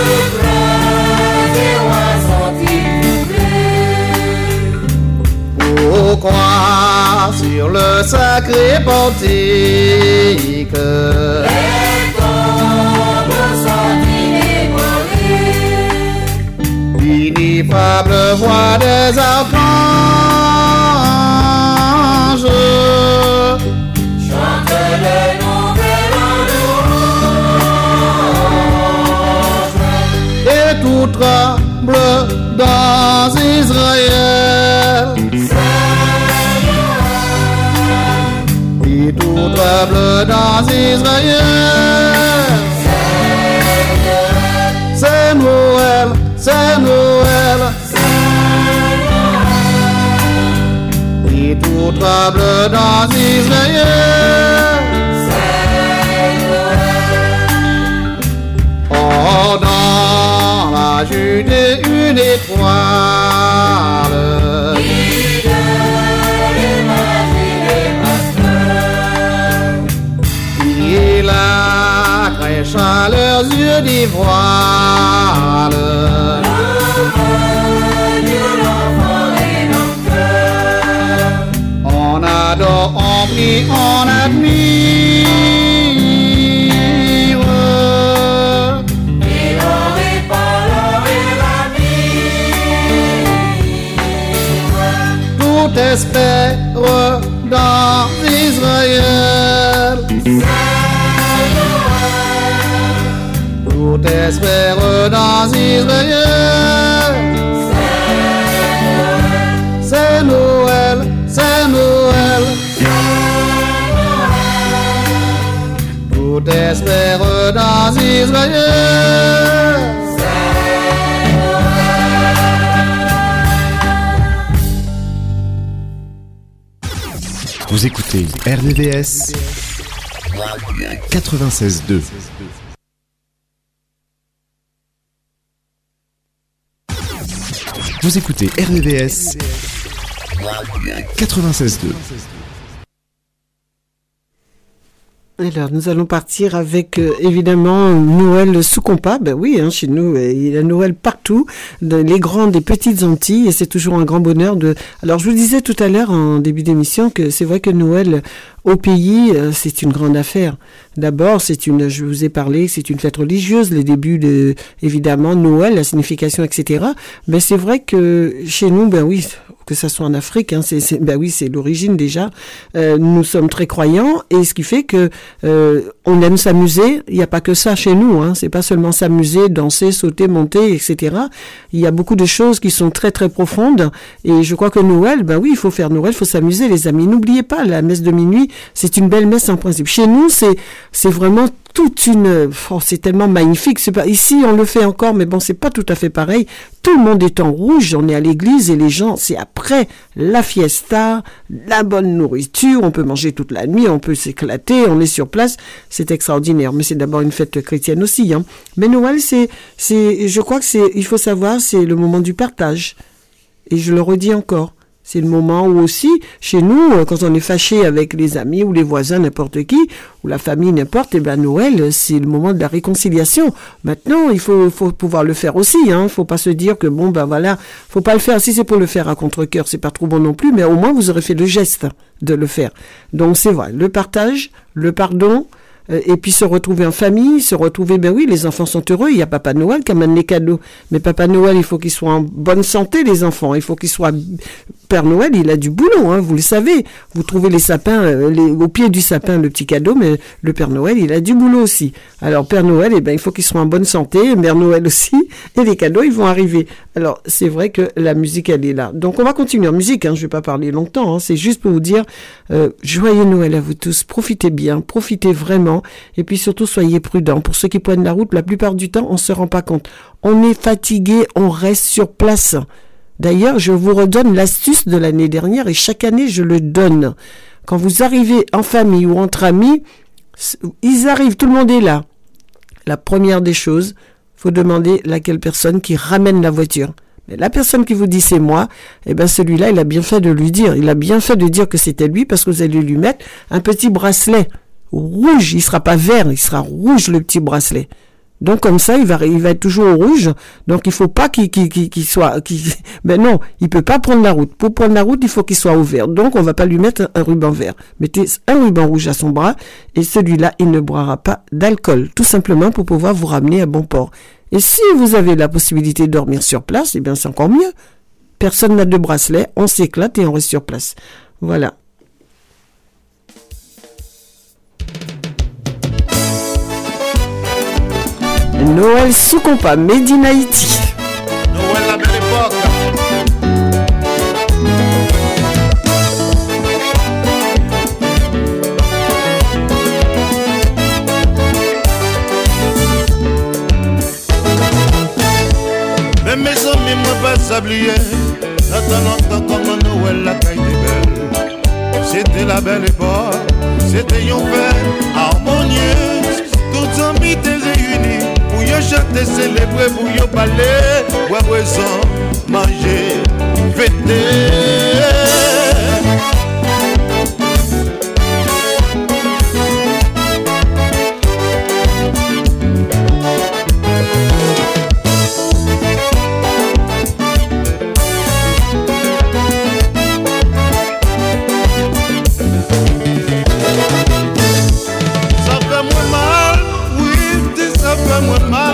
Speaker 23: Pourquoi sur le sacré portique
Speaker 15: Les tombes?
Speaker 23: L'ineffable voix des archanges et tout tremble dans Israël. Et tout tremble dans Israël. C'est Noël, c'est Noël. Et tout tremble dans Israël. Une étoile. Il à leurs yeux d'ivoire. On adore, on prie, on admire. Espère dans Israël. Tout espère dans Israël. C'est Noël, c'est Noël. Tout espère dans Israël.
Speaker 22: Vous écoutez RVVS 96.2. Vous écoutez RVVS 96.2.
Speaker 1: Alors, nous allons partir avec euh, évidemment Noël sous compas. Ben oui, hein, chez nous, euh, il y a Noël partout, les grandes et petites Antilles, et c'est toujours un grand bonheur de. Alors, je vous disais tout à l'heure en début d'émission que c'est vrai que Noël au pays, euh, c'est une grande affaire. D'abord, c'est une, je vous ai parlé, c'est une fête religieuse, le début de, évidemment, Noël, la signification, etc. Mais c'est vrai que chez nous, ben oui, que ça soit en Afrique, hein, c'est- ben oui, c'est l'origine déjà. Euh, nous sommes très croyants et ce qui fait que euh, on aime s'amuser. Il n'y a pas que ça chez nous. Hein, c'est pas seulement s'amuser, danser, sauter, monter, etc. Il y a beaucoup de choses qui sont très très profondes et je crois que Noël, ben oui, il faut faire Noël, il faut s'amuser, les amis. N'oubliez pas la messe de minuit, c'est une belle messe en principe. Chez nous, c'est c'est vraiment toute une, oh, c'est tellement magnifique. C'est ici, on le fait encore, mais bon, c'est pas tout à fait pareil. Tout le monde est en rouge. On est à l'église et les gens, c'est après la fiesta, la bonne nourriture. On peut manger toute la nuit, on peut s'éclater, on est sur place. C'est extraordinaire. Mais c'est d'abord une fête chrétienne aussi. Hein. Mais Noël, c'est, c'est, je crois que c'est, il faut savoir, c'est le moment du partage. Et je le redis encore. C'est le moment où aussi, chez nous, euh, quand on est fâché avec les amis ou les voisins, n'importe qui, ou la famille, n'importe, et ben Noël, c'est le moment de la réconciliation. Maintenant, il faut, faut pouvoir le faire aussi. Hein. Faut pas se dire que bon, ben voilà, faut pas le faire. Si c'est pour le faire à contre-cœur, c'est pas trop bon non plus, mais au moins vous aurez fait le geste de le faire. Donc c'est vrai, le partage, le pardon, et puis se retrouver en famille, se retrouver, ben oui, les enfants sont heureux, il y a Papa Noël qui amène les cadeaux. Mais Papa Noël, il faut qu'il soit en bonne santé, les enfants. Il faut qu'il soit... Père Noël, il a du boulot, hein, vous le savez. Vous trouvez les sapins, euh, les, au pied du sapin, le petit cadeau, mais le Père Noël, il a du boulot aussi. Alors Père Noël, eh ben, il faut qu'il soit en bonne santé, Mère Noël aussi, et les cadeaux, ils vont arriver. Alors c'est vrai que la musique, elle est là. Donc on va continuer en musique, hein, je vais pas parler longtemps, hein, c'est juste pour vous dire, euh, joyeux Noël à vous tous, profitez bien, profitez vraiment, et puis surtout soyez prudents. Pour ceux qui prennent la route, la plupart du temps, on se rend pas compte. On est fatigué, on reste sur place. D'ailleurs, je vous redonne l'astuce de l'année dernière et chaque année, je le donne. Quand vous arrivez en famille ou entre amis, ils arrivent, tout le monde est là. La première des choses, faut demander laquelle personne qui ramène la voiture. Mais la personne qui vous dit c'est moi, eh ben celui-là, il a bien fait de lui dire. Il a bien fait de dire que c'était lui parce que vous allez lui mettre un petit bracelet rouge. Il sera pas vert, il sera rouge le petit bracelet. Donc comme ça, il va, il va être toujours au rouge. Donc il faut pas qu'il qu'il- qu'il soit... qu'il- Ben non, il peut pas prendre la route. Pour prendre la route, il faut qu'il soit au vert. Donc on va pas lui mettre un, un ruban vert. Mettez un ruban rouge à son bras et celui-là, il ne boira pas d'alcool. Tout simplement pour pouvoir vous ramener à bon port. Et si vous avez la possibilité de dormir sur place, eh bien c'est encore mieux. Personne n'a de bracelet, on s'éclate et on reste sur place. Voilà. Noël Made in Haïti.
Speaker 24: Noël la belle époque. Mais mes amis, moi pas s'oublier. Attends longtemps comme Noël la caille des belles. C'était la belle époque, c'était une fête harmonieuse. Toutes amis étaient réunis yo chante celebre pou yo pale Wè wè zan manje fete.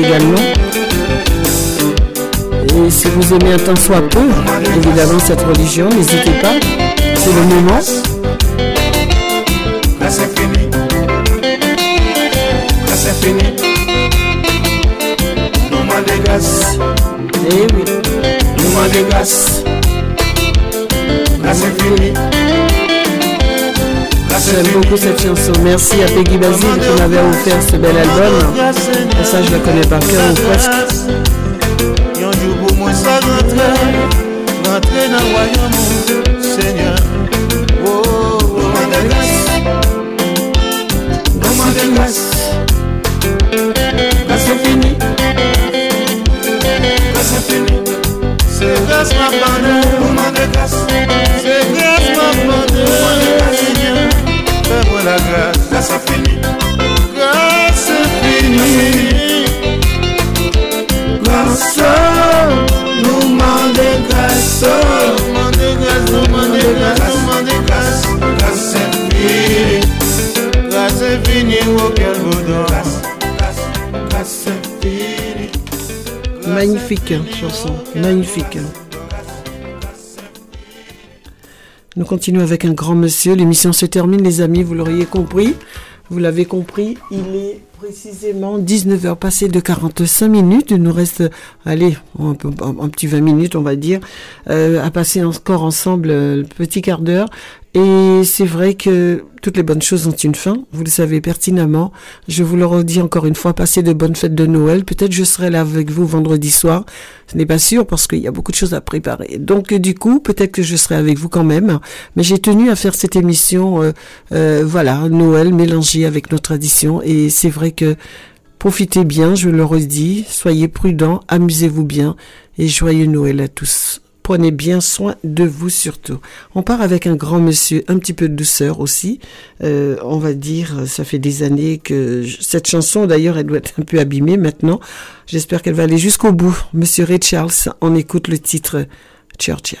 Speaker 24: également. Et si vous aimez un temps soit peu, évidemment, cette religion, n'hésitez pas, c'est le moment.
Speaker 2: Là c'est fini. Là c'est fini. Nous m'en dégasse.
Speaker 24: Eh oui.
Speaker 2: Nous m'en dégasse. Là c'est fini.
Speaker 1: J'aime beaucoup cette chanson. Merci à Peggy Basile qui m'avait offert ce bel album. Pour ça, je la connais par cœur ou presque.
Speaker 20: Yon jou pou mwen sa rentre Rentre la grâce Grâce infinie Grâce infinie Grâce, nous demandons grâce, demandons grâce, nous demandons grâce, demandons grâce, grâce infinie, grâce infinie, auquel.
Speaker 1: Magnifique chanson, magnifique. Nous continuons avec un grand monsieur. L'émission se termine, les amis, vous l'auriez compris. Vous l'avez compris, il est précisément 19h passées de 45 minutes. Il nous reste, allez, un petit 20 minutes, on va dire, euh, à passer encore ensemble euh, le petit quart d'heure. Et c'est vrai que toutes les bonnes choses ont une fin, vous le savez pertinemment. Je vous le redis encore une fois, passez de bonnes fêtes de Noël. Peut-être je serai là avec vous vendredi soir. Ce n'est pas sûr parce qu'il y a beaucoup de choses à préparer. Donc du coup, peut-être que je serai avec vous quand même. Mais j'ai tenu à faire cette émission, euh, euh, voilà, Noël mélangé avec nos traditions. Et c'est vrai que profitez bien, je le redis, soyez prudents, amusez-vous bien et joyeux Noël à tous. Prenez bien soin de vous surtout. On part avec un grand monsieur, un petit peu de douceur aussi. Euh, on va dire, ça fait des années que cette chanson, d'ailleurs, elle doit être un peu abîmée maintenant. J'espère qu'elle va aller jusqu'au bout. Monsieur Ray Charles, on écoute le titre Churchill.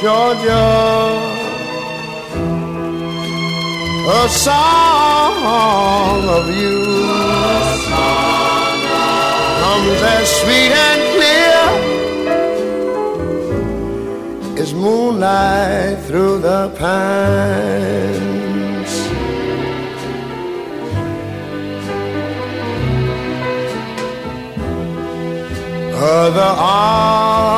Speaker 20: Georgia, a song of you comes as sweet and clear as moonlight through the pines. Other arms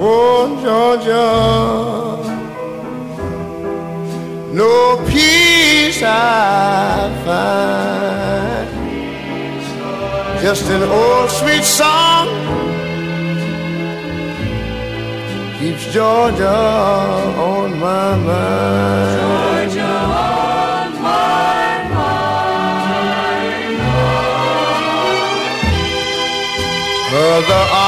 Speaker 20: Oh, Georgia, no peace I find. Just an old sweet song keeps Georgia on my mind. Georgia on my mind. Other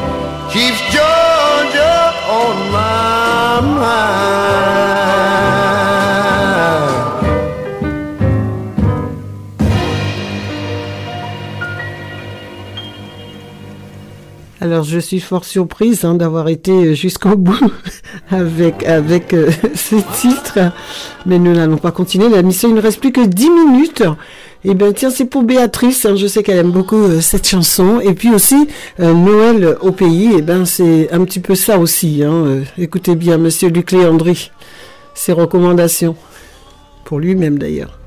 Speaker 1: Alors je suis fort surprise hein, d'avoir été jusqu'au bout avec, avec euh, ce titre. Mais nous n'allons pas continuer. La mission, il ne reste plus que 10 minutes. Et bien tiens, c'est pour Béatrice. hein, je sais qu'elle aime beaucoup euh, cette chanson. Et puis aussi, euh, Noël au pays. Et ben c'est un petit peu ça aussi. Hein. Écoutez bien, Monsieur Luc Léandry. Ses recommandations. Pour lui-même d'ailleurs.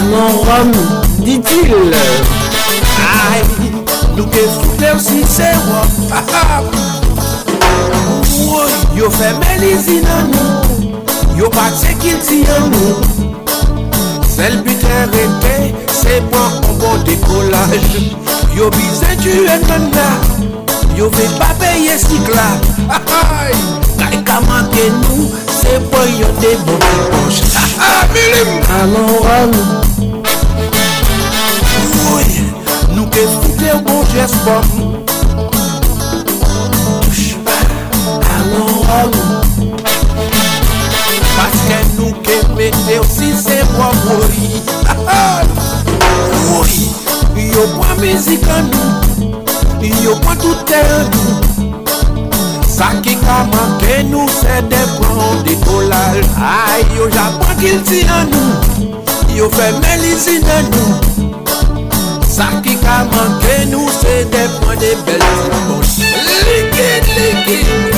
Speaker 1: mon rhum, dit-il.
Speaker 2: Aïe, nous que foutez aussi, c'est wop. Yo fait mélisie dans nous, yo pas de qu'il tient nous. C'est le but répé, c'est pas un bon décollage. Yo bizet tu es mandat, yo fait pas payer ce là Kay ka manke nou Se boyo de bon
Speaker 1: eponj Alon alon.
Speaker 2: Ouye Nou ke foute ou bon jes bon Touche pa Alon alon. Paske nou ke pete ou si se bon mori Ouye Yo pwa mezik an nou. Yo pwa toute an nou. Sa ki ka manke nou se depran de kolal. Ay yo japan kil ti an nou Yo fe melizi nan nou. Sa ki ka manke nou se depran de bel. Likid, likid.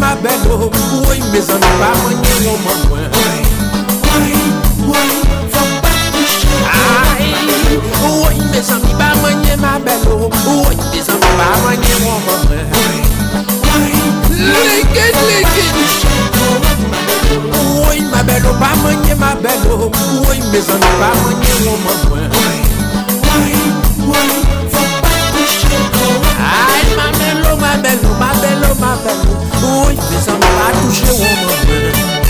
Speaker 2: ma bel o Woy me zan pa mwenye woman mwen Woy, woy, woy Fok pa touche Ay, woy me zan pa mwenye ma bel o Woy me zan pa mwenye woman mwen Woy, woy, leken, leken Woy ma bel o pa mwenye ma bel o Woy me zan pa mwenye woman mwen Woy, woy, woy Fok pa touche Ay belo, ma belo, ma belo Ou, pesan mou pa touche ou oh mwen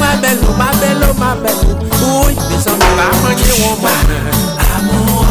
Speaker 2: ma belle, ma belle, ma belle. Oui, mais ça m'a pas manqué, on m'a.
Speaker 1: Amour,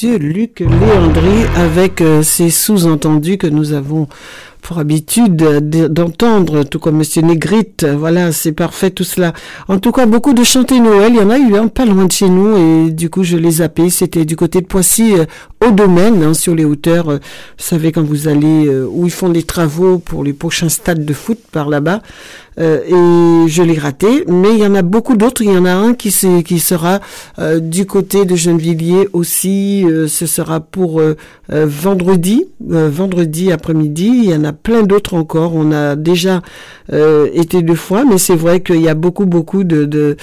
Speaker 1: Monsieur Luc Léandry avec euh, ces sous-entendus que nous avons pour habitude de- d'entendre, tout comme Monsieur Négrite. Voilà, c'est parfait tout cela. En tout cas, beaucoup de chanter Noël. Il y en a eu un pas loin de chez nous et du coup, je les zappé. C'était du côté de Poissy, euh, au domaine, hein, sur les hauteurs. euh, vous savez, quand vous allez, euh, où ils font des travaux pour les prochains stades de foot par là-bas. Euh, et je l'ai raté, mais il y en a beaucoup d'autres. Il y en a un qui, qui sera euh, du côté de Gennevilliers aussi. euh, ce sera pour euh, euh, vendredi, euh, vendredi après-midi. Il y en a plein d'autres encore. On a déjà été deux fois, mais c'est vrai qu'il y a beaucoup, beaucoup de, de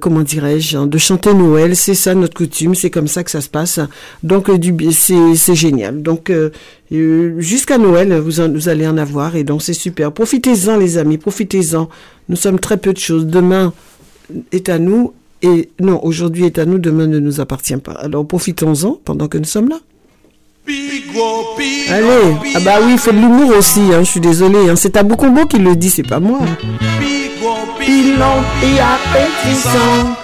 Speaker 1: comment dirais-je, hein, de chanter Noël. C'est ça notre coutume. C'est comme ça que ça se passe. Donc c'est génial. Donc euh, jusqu'à Noël, vous, en- vous allez en avoir et donc c'est super. Profitez-en les amis, profitez-en. Nous sommes très peu de choses. Demain est à nous et non, aujourd'hui est à nous, demain ne nous appartient pas. Alors profitons-en pendant que nous sommes là. Allez, ah bah oui, il faut de l'humour aussi, hein, je suis désolée. Hein. C'est Tabou Combo qui le dit, c'est pas moi.
Speaker 5: Pilon, pi appétissant.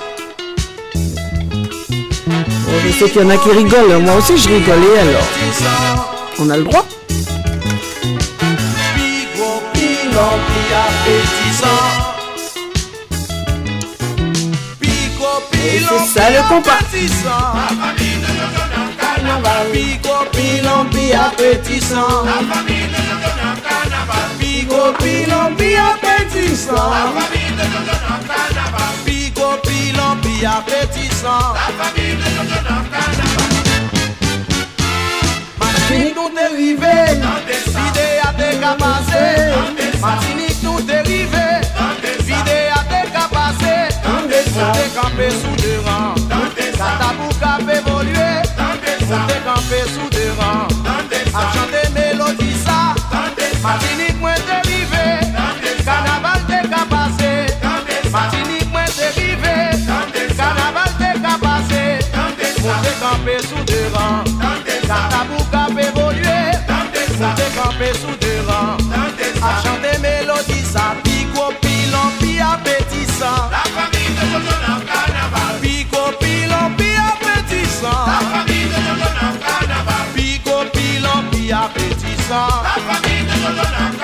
Speaker 1: Bon, je sais qu'il y en a qui rigolent, hein. moi aussi je rigolais alors. On a le droit c'est ça le compas.
Speaker 5: Appétissant. Martinique nous dérivé, à des capacités. Martinique nous dérivé, à des capacités. Monter campé sous deux rangs, Katabou cap évolué. Monter campé sous deux rangs, à chanter mélodie ça. Martinique moins dérivé, carnaval des capacités. Martinique moins dérivé, carnaval. Monter campé Monter campé sous deux rangs, à chanter mélodie ça. Pico, pilon, pi appétissant. La famille de Jojo dans carnaval. Pico, pilon, pi appétissant. La famille de Jojo dans carnaval. Pico, pilon, pi appétissant. La famille de Jojo.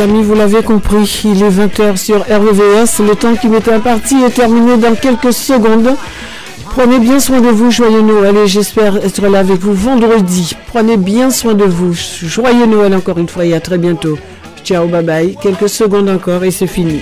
Speaker 1: Amis, vous l'avez compris, il est 20h sur RVVS. Le temps qui m'était imparti est terminé dans quelques secondes. Prenez bien soin de vous, joyeux Noël et j'espère être là avec vous vendredi. Prenez bien soin de vous. Joyeux Noël encore une fois et à très bientôt. Ciao, bye bye. Quelques secondes encore et c'est fini.